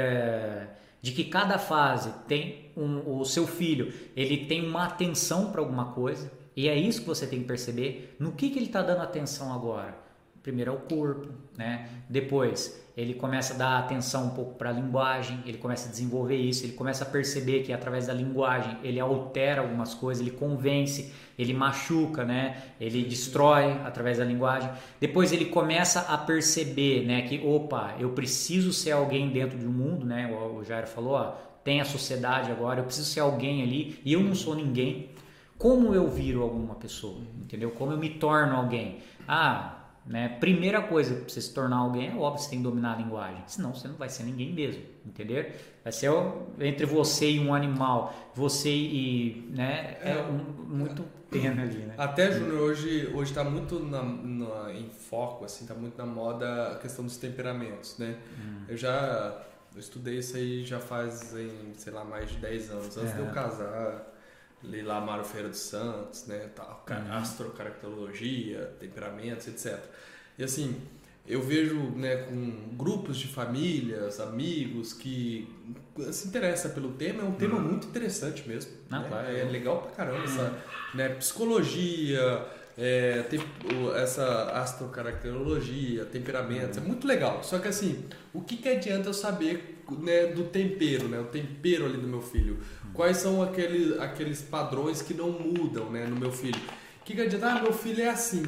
de, que cada fase tem um, o seu filho, ele tem uma atenção para alguma coisa e é isso que você tem que perceber. No que, que ele está dando atenção agora? Primeiro é o corpo, né? Depois ele começa a dar atenção um pouco para a linguagem, ele começa a desenvolver isso, ele começa a perceber que através da linguagem ele altera algumas coisas, ele convence, ele machuca, né? Ele destrói através da linguagem. Depois ele começa a perceber, né, que opa, eu preciso ser alguém dentro de um mundo, né? O Jair falou, ó, tem a sociedade agora, eu preciso ser alguém ali e eu não sou ninguém como eu viro alguma pessoa, entendeu? Como eu me torno alguém. Ah, Né? Primeira coisa, para você se tornar alguém, é óbvio que você tem que dominar a linguagem. Senão você não vai ser ninguém mesmo, entendeu? Vai ser entre você e um animal, você e. Né? É, é um, muito pena ali, né? Até, Júnior, hoje hoje está muito na, na, em foco, assim, está muito na moda a questão dos temperamentos, né? Hum. Eu já eu estudei isso aí já faz, em, sei lá, mais de 10 anos. Antes é. de eu casar li lá Mário Feira dos Santos, né, tal, uhum. astrocaracterologia, temperamentos, etc. E assim, eu vejo né, com grupos de famílias, amigos que se interessa pelo tema, é um tema uhum. muito interessante mesmo. Não, né? claro. É legal pra caramba essa uhum. né, psicologia, é, tem, essa astrocaracterologia, temperamentos, é muito legal. Só que assim, o que, que adianta eu saber né, do tempero, né, o tempero ali do meu filho? Quais são aqueles, aqueles padrões que não mudam né, no meu filho? O que, que adianta? Ah, meu filho é assim.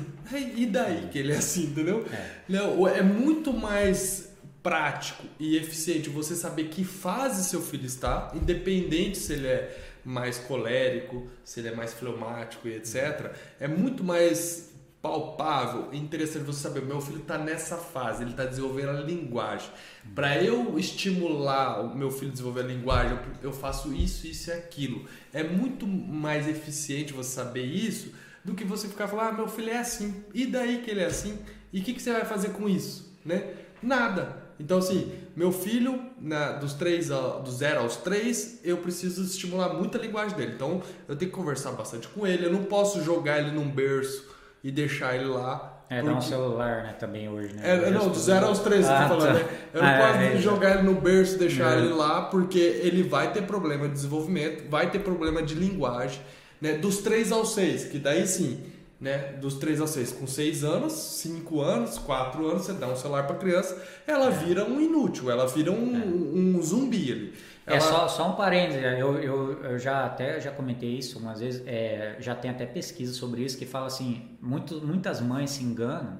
E daí que ele é assim, entendeu? É. Não, é muito mais prático e eficiente você saber que fase seu filho está, independente se ele é mais colérico, se ele é mais fleumático e etc. É muito mais palpável interessante você saber, meu filho está nessa fase, ele está desenvolvendo a linguagem. Para eu estimular o meu filho a desenvolver a linguagem, eu faço isso, isso e aquilo. É muito mais eficiente você saber isso do que você ficar falando, ah, meu filho é assim, e daí que ele é assim? E o que, que você vai fazer com isso? Né? Nada. Então, assim, meu filho, na, dos três, do zero aos três, eu preciso estimular muito a linguagem dele. Então, eu tenho que conversar bastante com ele. Eu não posso jogar ele num berço e deixar ele lá. É, porque... dá um celular, né, também hoje, né? É, não, do zero aos três, ah, eu tô falando, tá. né? Eu não ah, posso é, jogar ele no berço e deixar é. ele lá, porque ele vai ter problema de desenvolvimento, vai ter problema de linguagem, né? Dos três aos seis, que daí sim, né? Dos três aos seis, com seis anos, cinco anos, quatro anos, você dá um celular para criança, ela é. vira um inútil, ela vira um, é. um zumbi ali. É, ela... É só, só um parênteses, eu, eu, eu, já até já comentei isso umas vezes, é, já tem até pesquisa sobre isso que fala assim, muito, muitas mães se enganam,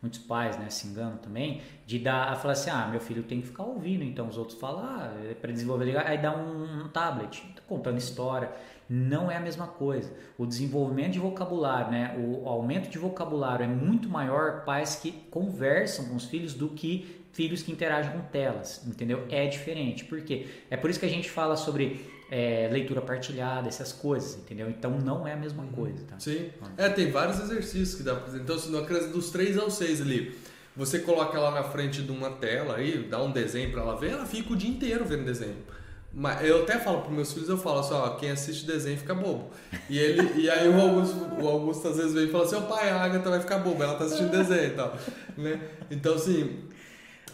muitos pais né, se enganam também, de dar, a falar assim, ah, meu filho tem que ficar ouvindo, então os outros falam, ah, é para desenvolver, aí dá um, um tablet, contando história, não é a mesma coisa. O desenvolvimento de vocabulário, né, o aumento de vocabulário é muito maior pais que conversam com os filhos do que filhos que interagem com telas, entendeu? É diferente. Por quê? É por isso que a gente fala sobre é, leitura partilhada, essas coisas, entendeu? Então não é a mesma uhum. coisa, tá? Sim. É, tem vários exercícios que dá pra fazer. Então, se numa criança dos 3 aos 6 ali, você coloca ela na frente de uma tela aí, dá um desenho para ela ver, ela fica o dia inteiro vendo desenho. Mas eu até falo para meus filhos, eu falo assim, ó, quem assiste desenho fica bobo. E ele e aí o Augusto, o Augusto às vezes vem e fala assim, ó pai, a Agatha vai ficar boba, ela tá assistindo [LAUGHS] desenho e tal, né? Então assim,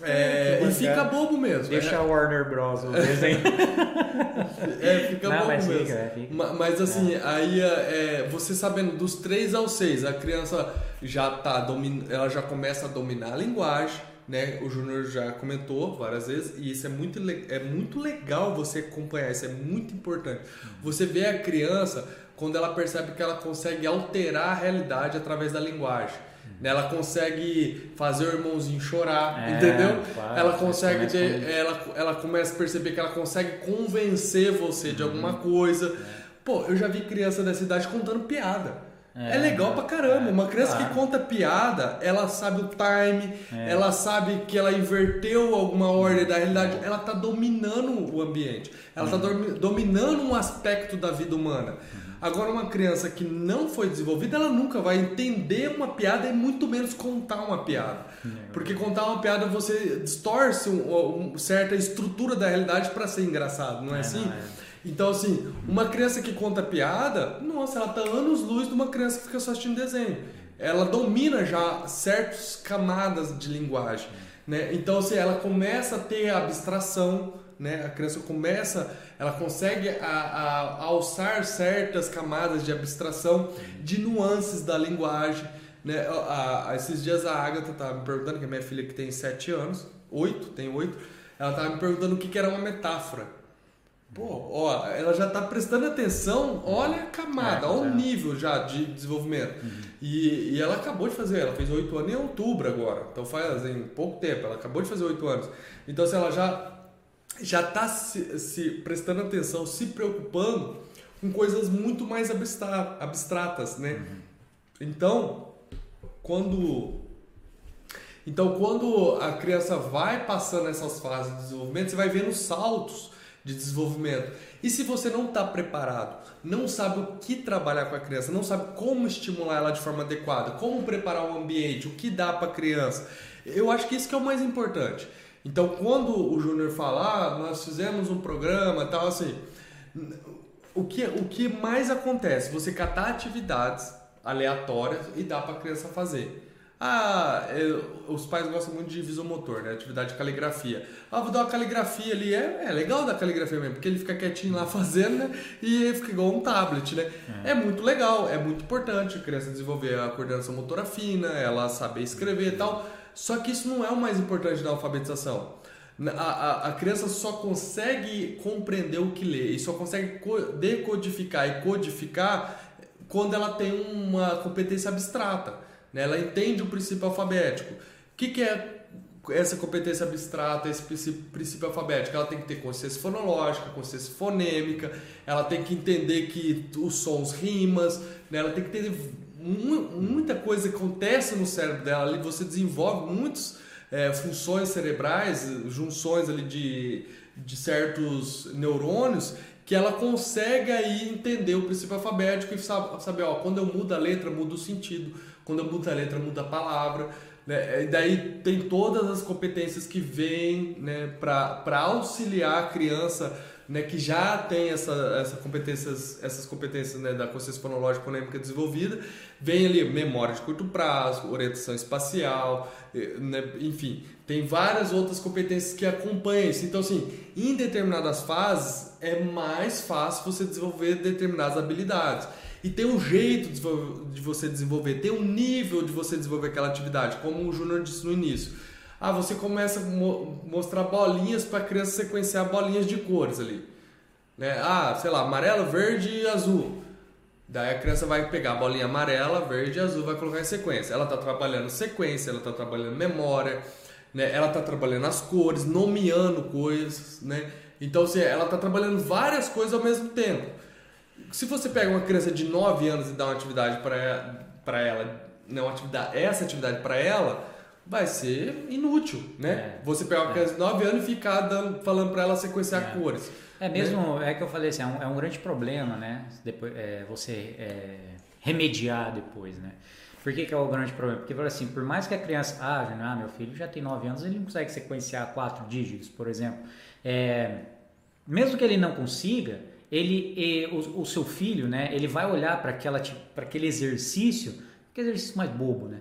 é, e fica bobo mesmo. Deixa é. a Warner Bros. o desenho. [LAUGHS] é, fica Não, bobo mas mesmo. Fica, fica. Mas assim, é. aí é, você sabendo dos 3 aos 6, a criança já tá domin... ela já começa a dominar a linguagem, né? O Júnior já comentou várias vezes, e isso é muito, é muito legal você acompanhar, isso é muito importante. Você vê a criança quando ela percebe que ela consegue alterar a realidade através da linguagem. Ela consegue fazer o irmãozinho chorar, é, entendeu? Claro, ela consegue, de, ela, ela começa a perceber que ela consegue convencer você uhum. de alguma coisa. É. Pô, eu já vi criança dessa idade contando piada. É, é legal pra caramba. Uma criança claro. que conta piada, ela sabe o time, é. ela sabe que ela inverteu alguma ordem da realidade, ela tá dominando o ambiente, ela tá uhum. tá dominando um aspecto da vida humana. Uhum. Agora, uma criança que não foi desenvolvida, ela nunca vai entender uma piada e muito menos contar uma piada. É Porque contar uma piada você distorce uma um, certa estrutura da realidade para ser engraçado, não é, é assim? Não é. Então, assim, uma criança que conta piada, nossa, ela tá anos luz de uma criança que fica só assistindo desenho. Ela domina já certas camadas de linguagem. Né? Então, assim, ela começa a ter abstração, né? A criança começa, ela consegue a, a, a alçar certas camadas de abstração, de nuances da linguagem, né? A, a, esses dias a Agatha estava me perguntando, que é minha filha que tem 7 anos, 8, tem 8, ela estava me perguntando o que, que era uma metáfora. Pô, ó, ela já está prestando atenção, olha a camada, é, olha o nível já de desenvolvimento. Uhum. E, e ela acabou de fazer, ela fez 8 anos em outubro agora, então faz em pouco tempo, ela acabou de fazer 8 anos. Então, se ela já já está se, se, prestando atenção, se preocupando com coisas muito mais abstratas, né? Uhum. Então, quando Então, quando a criança vai passando essas fases de desenvolvimento, você vai vendo saltos de desenvolvimento. E se você não está preparado, não sabe o que trabalhar com a criança, não sabe como estimular ela de forma adequada, como preparar o ambiente, o que dá para a criança, eu acho que isso que é o mais importante. Então, quando o Júnior falar, ah, nós fizemos um programa, tal assim, o que, o que mais acontece? Você catar atividades aleatórias e dá para a criança fazer. Ah, eu, os pais gostam muito de visomotor, né? Atividade de caligrafia. Ah, vou dar uma caligrafia ali. É, é legal dar caligrafia mesmo, porque ele fica quietinho lá [LAUGHS] fazendo, né? E fica igual um tablet, né? É. é muito legal, é muito importante a criança desenvolver a coordenação motora fina, ela saber escrever e tal. Só que isso não é o mais importante da alfabetização. A, a, a, criança só consegue compreender o que lê e só consegue decodificar e codificar quando ela tem uma competência abstrata. Né? Ela entende o princípio alfabético. O que, que é essa competência abstrata, esse princípio alfabético? Ela tem que ter consciência fonológica, consciência fonêmica, ela tem que entender que os sons rimas, né? ela tem que ter muita coisa acontece no cérebro dela ali, você desenvolve muitas é, funções cerebrais, junções ali de, de certos neurônios que ela consegue aí entender o princípio alfabético e saber, sabe, ó, quando eu mudo a letra, muda o sentido, quando eu mudo a letra, muda a palavra. Né? E daí tem todas as competências que vêm né, para auxiliar a criança né, que já tem essa, essa competências, essas competências né, da consciência fonológica fonêmica desenvolvida, vem ali memória de curto prazo, orientação espacial, né, enfim, tem várias outras competências que acompanham isso. Então, assim, em determinadas fases é mais fácil você desenvolver determinadas habilidades. E tem um jeito de você desenvolver, tem um nível de você desenvolver aquela atividade, como o Júnior disse no início ah, você começa a mo mostrar bolinhas para a criança sequenciar bolinhas de cores ali. Né? Ah, sei lá, amarelo, verde e azul. Daí a criança vai pegar a bolinha amarela, verde e azul, vai colocar em sequência. Ela está trabalhando sequência, ela está trabalhando memória, né? ela está trabalhando as cores, nomeando coisas. Né? Então, assim, ela está trabalhando várias coisas ao mesmo tempo. Se você pega uma criança de 9 anos e dá uma atividade para ela, não, atividade, essa atividade para ela, vai ser inútil, né? É, Você pegar uma é. criança de 9 anos e ficar dando, falando para ela sequenciar é. cores. É mesmo, né? é que eu falei assim, é um, é um grande problema, né? Depois, é, você é, remediar depois, né? Por que, que, é o grande problema? Porque assim, por mais que a criança, ah, ah, meu filho já tem 9 anos, ele não consegue sequenciar quatro dígitos, por exemplo. Mesmo que ele não consiga, ele, o, o, seu filho, né, ele vai olhar para aquele exercício, que exercício mais bobo, né?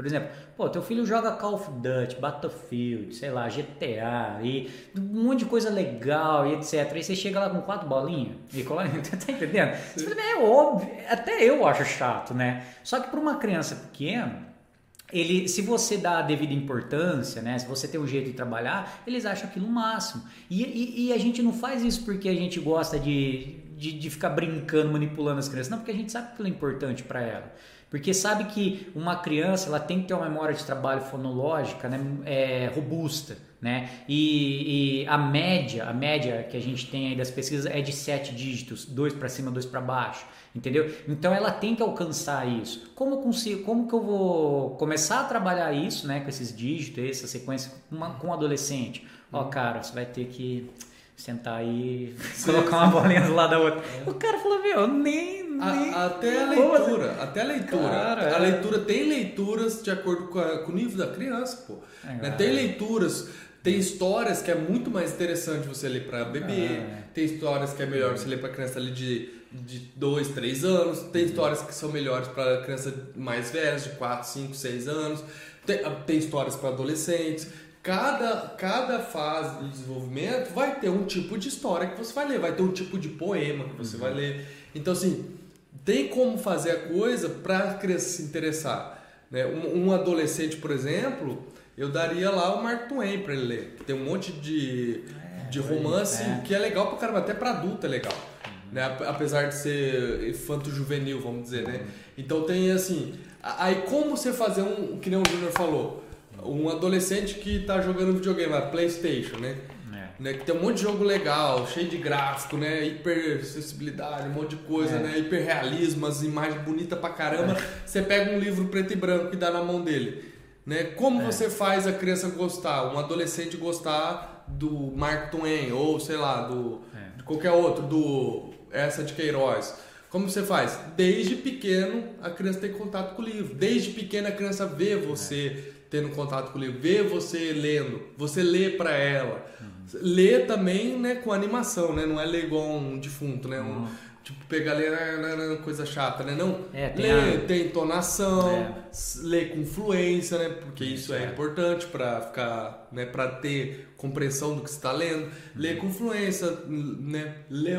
Por exemplo, pô, teu filho joga Call of Duty, Battlefield, sei lá, GTA e um monte de coisa legal e etc. Aí você chega lá com quatro bolinhas e cola... [LAUGHS] tá entendendo? É óbvio, até eu acho chato, né? Só que para uma criança pequena, ele, se você dá a devida importância, né, se você tem um jeito de trabalhar, eles acham aquilo o máximo. E, e, e, a gente não faz isso porque a gente gosta de, de, de ficar brincando, manipulando as crianças, não, porque a gente sabe que aquilo é importante para ela. Porque sabe que uma criança ela tem que ter uma memória de trabalho fonológica né, é, robusta. Né? E, e, a média, a média que a gente tem aí das pesquisas é de sete dígitos, dois para cima, dois para baixo, entendeu? Então ela tem que alcançar isso. Como eu consigo, como que eu vou começar a trabalhar isso, né, com esses dígitos, essa sequência uma, com um adolescente? Ó, oh, cara, você vai ter que sentar aí, colocar uma bolinha do lado da outra. É. O cara falou, meu, nem. nem a, até a leitura, até a leitura. Cara, a é. leitura tem leituras de acordo com, a, com o nível da criança, pô. É, né? Tem leituras. Tem histórias que é muito mais interessante você ler para bebê, é. tem histórias que é melhor você ler para criança ali de, de 2, 3 anos, tem histórias que são melhores para criança mais velhas, de 4, 5, 6 anos, tem, tem histórias para adolescentes cada, cada fase do desenvolvimento vai ter um tipo de história que você vai ler, vai ter um tipo de poema que você uhum. vai ler. Então, assim, tem como fazer a coisa para a criança se interessar. Né? Um, um, adolescente, por exemplo, eu daria lá o Mark Twain para ele ler. Tem um monte de, é, de romance é. que é legal para caramba, até para adulto é legal. Uhum. Né? Apesar de ser infanto-juvenil, vamos dizer, né? Uhum. Então tem assim... Aí como você fazer um... Que nem o Júnior falou um adolescente que está jogando videogame, a PlayStation, né? É. né? Que tem um monte de jogo legal, cheio de gráfico, né? Hiper acessibilidade, um monte de coisa, é. né? Hiperrealismo, as imagens bonitas pra caramba. É. Você pega um livro preto e branco e dá na mão dele. né? Como é. você faz a criança gostar, um adolescente gostar do Mark Twain ou sei lá do é. de qualquer outro, do essa de Queiroz? Como você faz? Desde pequeno a criança tem contato com o livro. Desde pequena a criança vê você é. Tendo contato com o livro, vê você lendo, você lê para ela. Uhum. Lê também, né, com animação, né? Não é ler igual um defunto, né? Um, uhum. Tipo, pegar ler é, coisa chata, né? Não, é, tem, lê, a... tem entonação, é. lê com fluência, né? Porque isso, é, é, importante para ficar, né? Para ter compreensão do que está lendo. Uhum. Lê com fluência, né? Lê,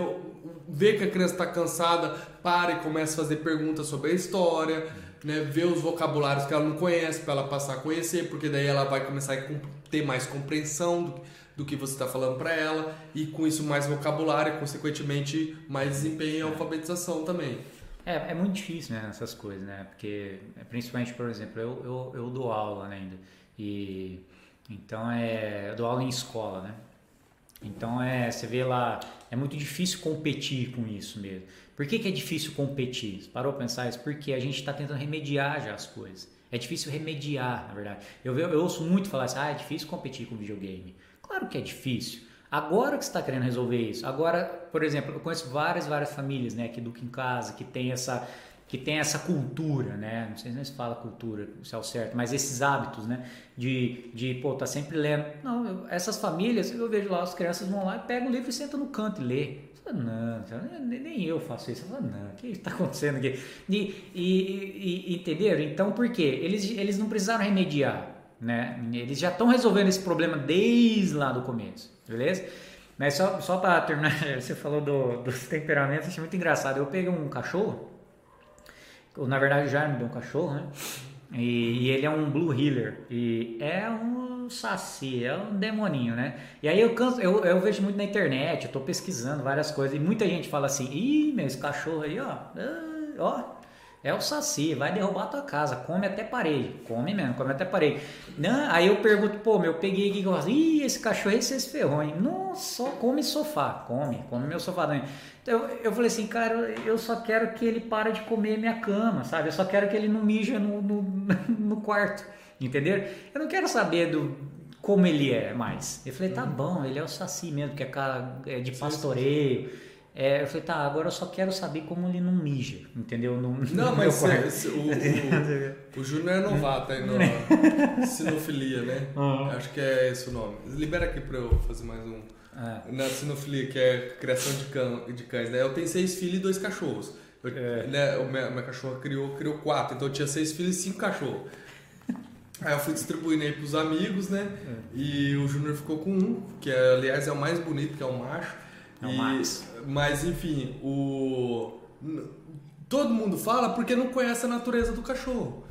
vê que a criança está cansada, para e começa a fazer perguntas sobre a história. Né? Vê os vocabulários que ela não conhece para ela passar a conhecer, porque daí ela vai começar a ter mais compreensão do que do que você está falando para ela e com isso mais vocabulário e consequentemente mais desempenho em alfabetização também. É, é muito difícil né, essas coisas, né? Porque principalmente, por exemplo, eu, eu, eu dou aula né, ainda e então é eu dou aula em escola, né? Então é você vê lá é muito difícil competir com isso mesmo. Por que, que é difícil competir? Você parou para pensar isso? Porque a gente está tentando remediar já as coisas. É difícil remediar, na verdade. Eu, eu, ouço muito falar assim, ah, é difícil competir com videogame. Claro que é difícil. Agora que você está querendo resolver isso. Agora, por exemplo, eu conheço várias, várias famílias, né, aqui do em casa, que tem essa que tem essa cultura, né? Não sei se fala cultura, se é o certo, mas esses hábitos, né? De, de pô, tá sempre lendo. Não, eu, essas famílias, eu vejo lá, as crianças vão lá, pegam o livro e sentam no canto e lê. Não, nem eu faço isso. Eu falo, não, o que está acontecendo aqui? E, e, e, entenderam? Então, por quê? Eles, eles não precisaram remediar né? Eles já estão resolvendo esse problema desde lá do começo, beleza? Mas só, só para terminar, [LAUGHS] você falou do, dos temperamentos, achei muito engraçado. Eu peguei um cachorro, na verdade o Jair me deu um cachorro, né? E, e, ele é um Blue Healer. E é um saci, é um demoninho, né? E aí eu, canso, eu, eu vejo muito na internet, eu tô pesquisando várias coisas, e muita gente fala assim, ih, meu, esse cachorro aí, ó, ah, ó, é o saci, vai derrubar a tua casa, come até parede. Come mesmo, come até parede. Não, aí eu pergunto, pô, meu, eu peguei aqui e ih, esse cachorro aí se ferrou, hein? Não, só come sofá, come, come meu sofá também. Então eu, eu falei assim, cara, eu só quero que ele pare de comer minha cama, sabe? Eu só quero que ele não mija no, no, [LAUGHS] no quarto, entendeu? Eu não quero saber do, como ele é mais. Eu falei, tá uhum. bom, ele é o saci mesmo, que é, cara, é de pastoreio. É, eu falei, tá, agora eu só quero saber como ele não mija, entendeu? No, não, no [LAUGHS] mas esse, o, o, [LAUGHS] o Júnior é novato aí na [LAUGHS] sinofilia, né? Uhum. Acho que é esse o nome. Libera aqui pra eu fazer mais um. É. Na sinofilia, que é criação de, cão, de cães, né? Eu tenho seis filhos e dois cachorros. Eu, é. né, o minha, minha cachorra criou, criou quatro, então eu tinha seis filhos e cinco cachorros. Aí eu fui distribuindo aí pros amigos, né? É. E o Júnior ficou com um, que é, aliás é o mais bonito, que é o macho. É o Max. Mas enfim, o todo mundo fala porque não conhece a natureza do cachorro.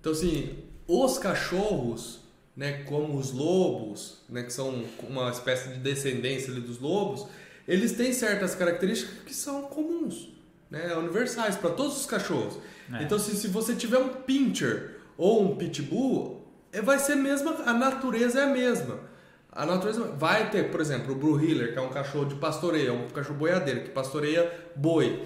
Então assim, os cachorros, né, como os lobos, né, que são uma espécie de descendência dos lobos, eles têm certas características que são comuns, né, universais para todos os cachorros. É. Então se, se você tiver um pincher ou um pitbull, é, vai ser a mesma, a natureza é a mesma. A natureza vai ter, por exemplo, o Blue Heeler, que é um cachorro de pastoreio, um cachorro boiadeiro que pastoreia boi.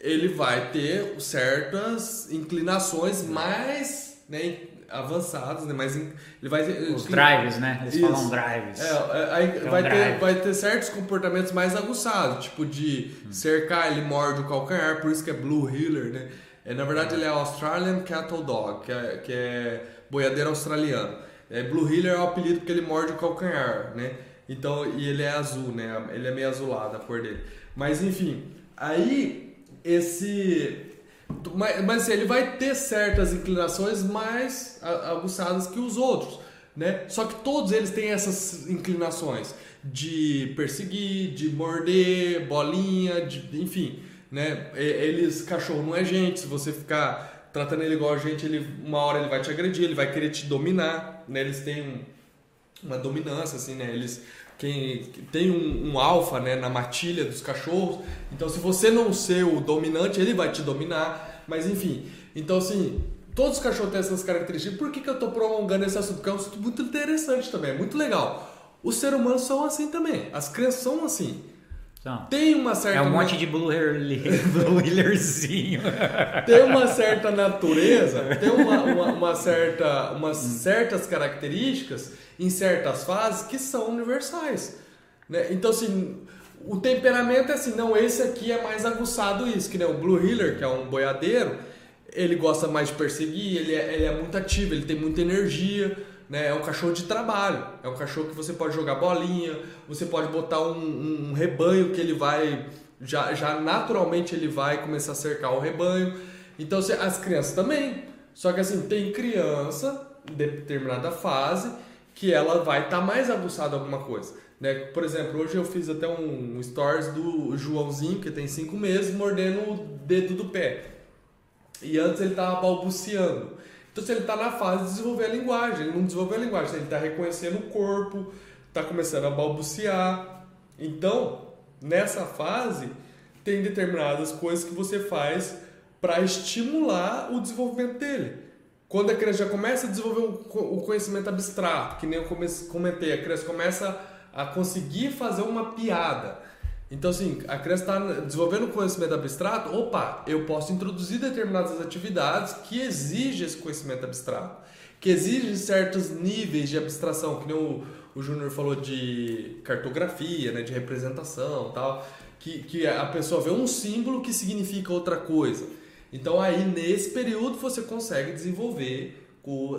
Ele vai ter certas inclinações mais né, avançadas, né? Mais ele vai ter, os drives, né? Eles Isso. falam drives. É, é aí é vai, ter, vai ter certos comportamentos mais aguçados, tipo de hum. cercar, ele morde o calcanhar, por isso que é Blue Heeler, né? É, na verdade, ele é Australian Cattle Dog, que é, que é boiadeiro australiano. É, Blue Heeler é o apelido porque ele morde o calcanhar, né? Então, e ele é azul, né? Ele é meio azulado a cor dele. Mas enfim, aí esse. Mas, mas ele vai ter certas inclinações mais aguçadas que os outros, né? Só que todos eles têm essas inclinações de perseguir, de morder, bolinha, de, enfim, né? Eles, cachorro não é gente, se você ficar tratando ele igual a gente, ele, uma hora ele vai te agredir, ele vai querer te dominar, né? Eles têm uma dominância, assim, né? Eles quem tem um, um alfa né, na matilha dos cachorros. Então, se você não ser o dominante, ele vai te dominar. Mas enfim, então assim, todos os cachorros têm essas características. Por que, que eu estou prolongando esse assunto? Porque é um assunto muito interessante também, é muito legal. Os seres humanos são assim também, as crianças são assim. Então, tem uma certa é um monte de Blue [LAUGHS] Wheelerzinho. tem uma certa natureza, tem uma, uma, uma certa, umas certas características em certas fases que são universais. Né? Então, assim, o temperamento é assim, não, esse aqui é mais aguçado isso, que nem o Blue Healer, que é um boiadeiro, ele gosta mais de perseguir, ele é, ele é muito ativo, ele tem muita energia, né? É um cachorro de trabalho, é um cachorro que você pode jogar bolinha, você pode botar um, um rebanho que ele vai, já, já naturalmente ele vai começar a cercar o rebanho. Então as crianças também, só que assim, tem criança, em determinada fase, que ela vai estar tá mais aguçada alguma coisa. Né? Por exemplo, hoje eu fiz até um stories do Joãozinho, que tem 5 meses, mordendo o dedo do pé. E antes ele estava balbuciando. Então, se ele está na fase de desenvolver a linguagem, ele não desenvolveu a linguagem, ele está reconhecendo o corpo, está começando a balbuciar. Então, nessa fase, tem determinadas coisas que você faz para estimular o desenvolvimento dele. Quando a criança já começa a desenvolver o conhecimento abstrato, que nem eu comentei, a criança começa a conseguir fazer uma piada. Então, assim, a criança está desenvolvendo conhecimento abstrato, opa, eu posso introduzir determinadas atividades que exigem esse conhecimento abstrato, que exigem certos níveis de abstração, que nem o, o Júnior falou de cartografia, né, de representação tal, que, que a pessoa vê um símbolo que significa outra coisa. Então, aí, nesse período, você consegue desenvolver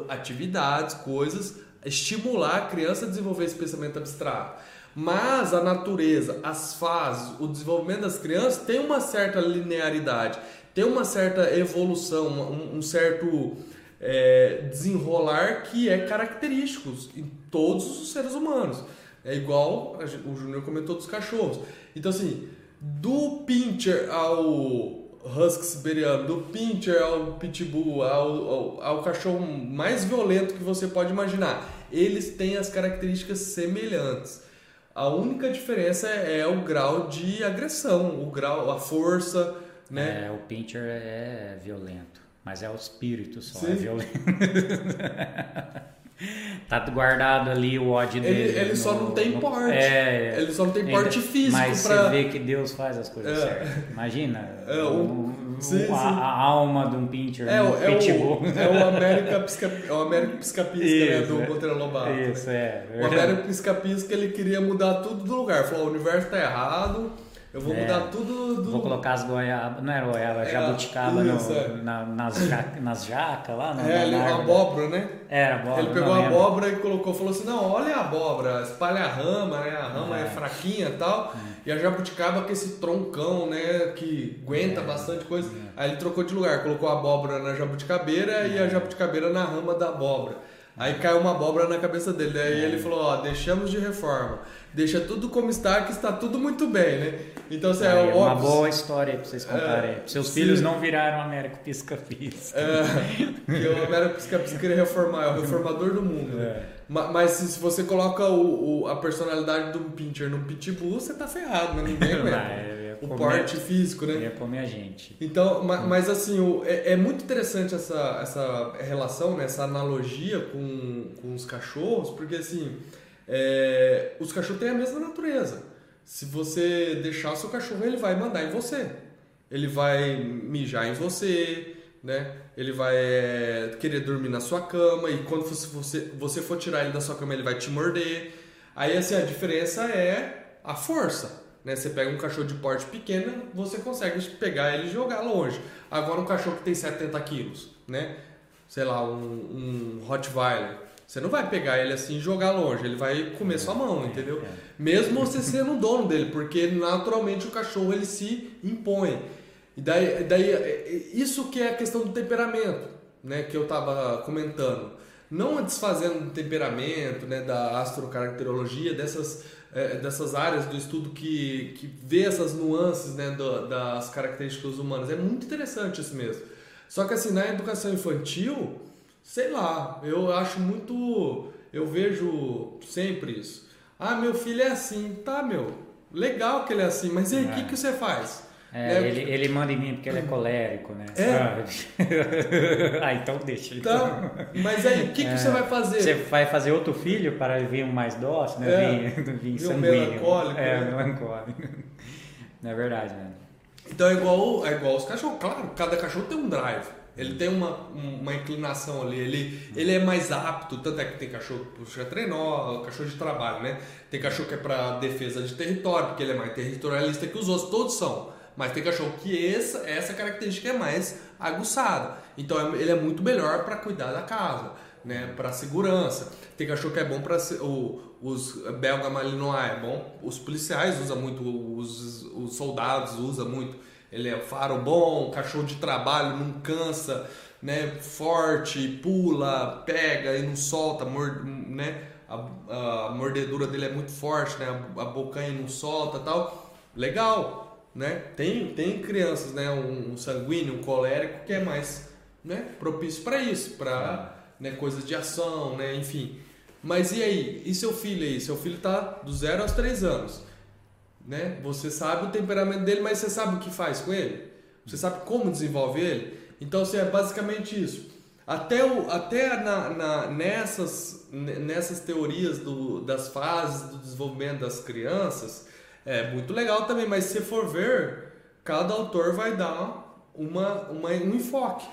atividades, coisas, estimular a criança a desenvolver esse pensamento abstrato. Mas a natureza, as fases, o desenvolvimento das crianças tem uma certa linearidade, tem uma certa evolução, um, um certo é, desenrolar que é característico em todos os seres humanos. É igual o Júnior comentou dos cachorros. Então, assim, do pincher ao husky siberiano, do pincher ao pitbull, ao, ao, ao cachorro mais violento que você pode imaginar, eles têm as características semelhantes. A única diferença é, é o grau de agressão, o grau, a força, né? É, o pincher é violento, mas é o espírito só, é Sim. é violento. [LAUGHS] tá guardado ali o ódio dele. Ele, ele no, só não tem porte. É, ele só não tem porte físico. Mas pra... você vê que Deus faz as coisas é. certas. Imagina. É, o, sim, sim. A, a, alma de um pincher. É, um é, pitbull. o, é o América é o América Piscapisca, né? Do Monteiro Lobato. Isso, é. O América Piscapisca ele queria mudar tudo do lugar. Falou: o universo tá errado eu vou é, mudar tudo do... Vou colocar as goiabas, não era goiaba, é, jabuticaba isso, no, é. na, nas, jaca, nas jacas lá. No, é, ele, abóbora, né? Era abóbora. Ele pegou a abóbora e colocou, falou assim, não, olha a abóbora, espalha a rama, né? A rama é, é fraquinha e tal. É. E a jabuticaba com esse troncão, né? Que aguenta é. bastante coisa. Aí ele trocou de lugar, colocou a abóbora na jabuticabeira e a jabuticabeira na rama da abóbora. Aí caiu uma abóbora na cabeça dele. Aí ele falou, ó, deixamos de reforma deixa tudo como está, que está tudo muito bem, né? Então, assim, é, é uma óbvio, boa história para vocês contarem. É, Seus sim. filhos não viraram Américo Pisca-Pisca. É, o Américo Pisca-Pisca queria reformar, é o reformador do mundo. Né? É. Mas se você coloca o, o, a personalidade do pincher no pitbull, você tá ferrado, né? Ninguém [LAUGHS] aguenta. o porte físico, né? Ia comer a gente. Então, mas, mas assim, o, é, é, muito interessante essa, essa relação, né? essa analogia com, com os cachorros, porque assim, é, os cachorros têm a mesma natureza. Se você deixar o seu cachorro, ele vai mandar em você. Ele vai mijar em você, né? Ele vai é, querer dormir na sua cama e quando você, você for tirar ele da sua cama, ele vai te morder. Aí assim, a diferença é a força. Né? Você pega um cachorro de porte pequeno, você consegue pegar ele e jogar longe. Agora um cachorro que tem 70 quilos, né? Sei lá, um, um Rottweiler você não vai pegar ele assim e jogar longe, ele vai comer sua mão, entendeu? É. Mesmo você sendo o dono dele, porque naturalmente o cachorro ele se impõe. E daí, daí isso que é a questão do temperamento, né, que eu estava comentando. Não desfazendo do temperamento, né, da astrocaracterologia, dessas, é, dessas áreas do estudo que, que vê essas nuances né, do, das características humanas. É muito interessante isso mesmo. Só que assim, na educação infantil, sei lá, eu acho muito. Eu vejo sempre isso. Ah, meu filho é assim. Tá, meu. Legal que ele é assim, mas e aí, o é. que, que você faz? É, né? ele, ele manda em mim porque ele é colérico, né? É. [LAUGHS] Ah, então deixa. Então, mas aí, o que, que você vai fazer? Você vai fazer outro filho para vir um mais dócil, né? É. Vir, [LAUGHS] vir sanguíneo. melancólico, É, né? melancólico. [LAUGHS] Não é verdade, né? Então é igual, é igual os cachorros. Claro, cada cachorro tem um drive. Ele tem uma, uma inclinação ali. Ele, ele é mais apto. Tanto é que tem cachorro que puxa trenó, cachorro de trabalho, né? Tem cachorro que é para defesa de território, porque ele é mais territorialista que os outros. Todos são. Mas tem cachorro que essa, essa característica é mais aguçada. Então é- ele é muito melhor para cuidar da casa, né? Para segurança. Tem cachorro que é bom para os belga malinois é bom. Os policiais usam muito, os, os soldados usam muito. Ele é faro bom, cachorro de trabalho, não cansa, né? Forte, pula, pega e não solta, mord, né? A, a mordedura dele é muito forte, né? A, a bocanha não solta, tal. Legal, né? Tem tem crianças, né? Um, um sanguíneo, um colérico que é mais, né? Propício para isso, para né? coisas de ação, né? Enfim. Mas e aí? E seu filho aí? Seu filho tá do zero aos três anos né? Você sabe o temperamento dele, mas você sabe o que faz com ele? Você sabe como desenvolve ele? Então, assim, é basicamente isso. Até, o, até na, na- nessas, ne- nessas teorias do, das fases do desenvolvimento das crianças, é muito legal também, mas se for ver, cada autor vai dar uma, uma, um enfoque,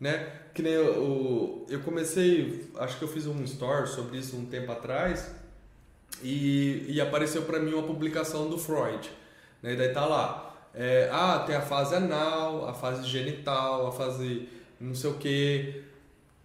né? Que nem eu, eu comecei, acho que eu fiz um story sobre isso um tempo atrás, e, e apareceu para mim uma publicação do Freud. Né? E daí tá lá. é, ah, tem a fase anal, a fase genital, a fase não sei o que.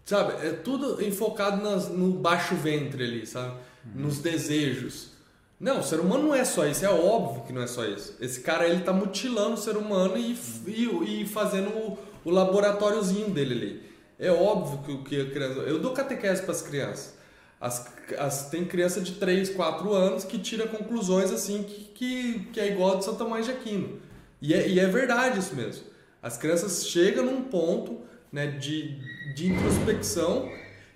Sabe? É tudo enfocado nas, no baixo ventre ali, sabe? Nos desejos. Não, o ser humano não é só isso, é óbvio que não é só isso. Esse cara ele tá mutilando o ser humano e, e, e fazendo o, o laboratóriozinho dele ali. É óbvio que o que a criança. Eu dou catequese para as crianças. As, as, tem criança de 3, 4 anos que tira conclusões assim que, que, que é igual a de São Tomás de Aquino. E é, e é verdade isso mesmo. As crianças chegam num ponto né, de, de introspecção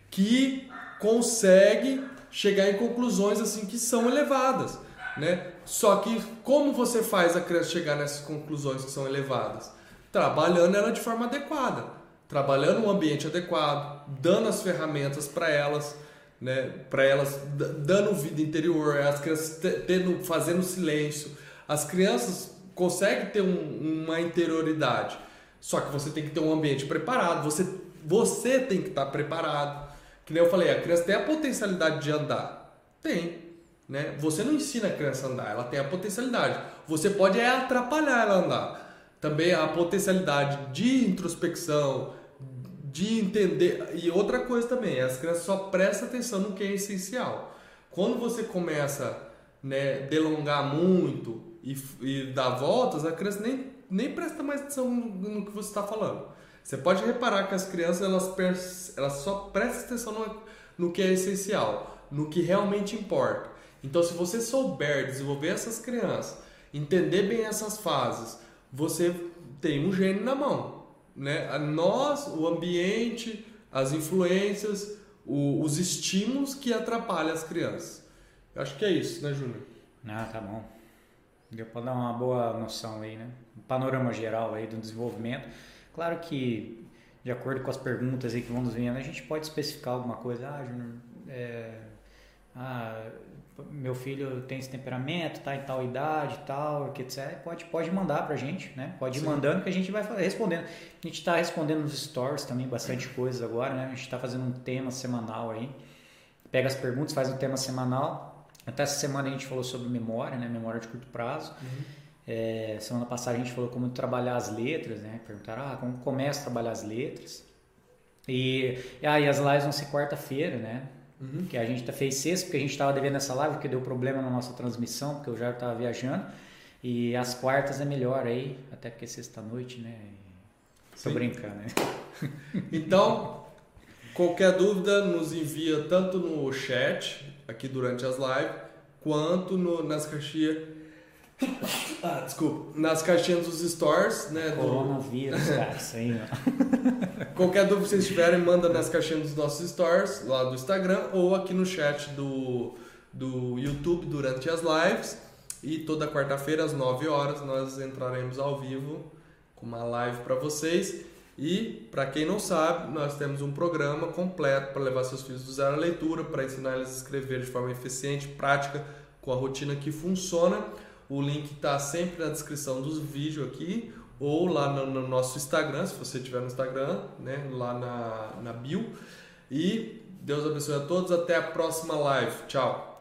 que consegue chegar em conclusões assim que são elevadas, né? Só que como você faz a criança chegar nessas conclusões que são elevadas? Trabalhando ela de forma adequada, trabalhando um ambiente adequado, dando as ferramentas para elas, né? Para elas dando vida interior, as crianças te- tendo fazendo silêncio. As crianças conseguem ter um- uma interioridade. Só que você tem que ter um ambiente preparado, você, você tem que estar preparado. Que nem eu falei, a criança tem a potencialidade de andar. Tem. Né? Você não ensina a criança a andar, ela tem a potencialidade. Você pode é atrapalhar ela a andar. Também a potencialidade de introspecção, de entender. E outra coisa também, as crianças só prestam atenção no que é essencial. Quando você começa né, delongar muito e, e dar voltas, a criança nem, nem presta mais atenção no, que você está falando. Você pode reparar que as crianças elas, elas só prestam atenção no, no que é essencial, no que realmente importa. Então, se você souber desenvolver essas crianças, entender bem essas fases, você tem um gênio na mão. Né? Nós, o ambiente, as influências, o- os estímulos que atrapalham as crianças. Eu acho que é isso, né, Júnior? Ah, tá bom. Deu para dar uma boa noção aí, né? Um panorama geral aí do desenvolvimento. Claro que, de acordo com as perguntas aí que vamos vendo, a gente pode especificar alguma coisa. Ah, Júnior, é, ah, meu filho tem esse temperamento, tá em tal idade, tal, que etc. Pode, pode mandar pra gente, né? Pode ir Sim. mandando que a gente vai respondendo. A gente está respondendo nos stories também bastante coisas agora, né? A gente está fazendo um tema semanal aí. Pega as perguntas, faz um tema semanal. Até essa semana a gente falou sobre memória, né? Memória de curto prazo. É, semana passada a gente falou como trabalhar as letras, né? Perguntaram, ah, como começa a trabalhar as letras. E, ah, e as lives vão ser quarta-feira, né? Uhum. Que a gente tá- fez sexta, porque a gente estava devendo essa live, porque deu problema na nossa transmissão, porque eu já estava viajando. E as quartas é melhor aí, até porque é sexta-noite, né? Sim. brincando, né? [LAUGHS] Então, qualquer dúvida nos envia tanto no chat, aqui durante as lives, quanto no- nas caixinhas. Ah, desculpa. Nas caixinhas dos stores, né? do- Coronavírus, [LAUGHS] cara, isso aí, ó. Qualquer dúvida que vocês tiverem, manda nas caixinhas dos nossos stores, lá do Instagram, ou aqui no chat do, do YouTube durante as lives. E toda quarta-feira, às 9 horas, nós entraremos ao vivo com uma live para vocês. E, para quem não sabe, nós temos um programa completo para levar seus filhos do zero à leitura, para ensinar eles a escrever de forma eficiente, prática, com a rotina que funciona. O link está sempre na descrição dos vídeos aqui ou lá no, no, nosso Instagram, se você tiver no Instagram, né, lá na, na bio. E Deus abençoe a todos. Até a próxima live. Tchau.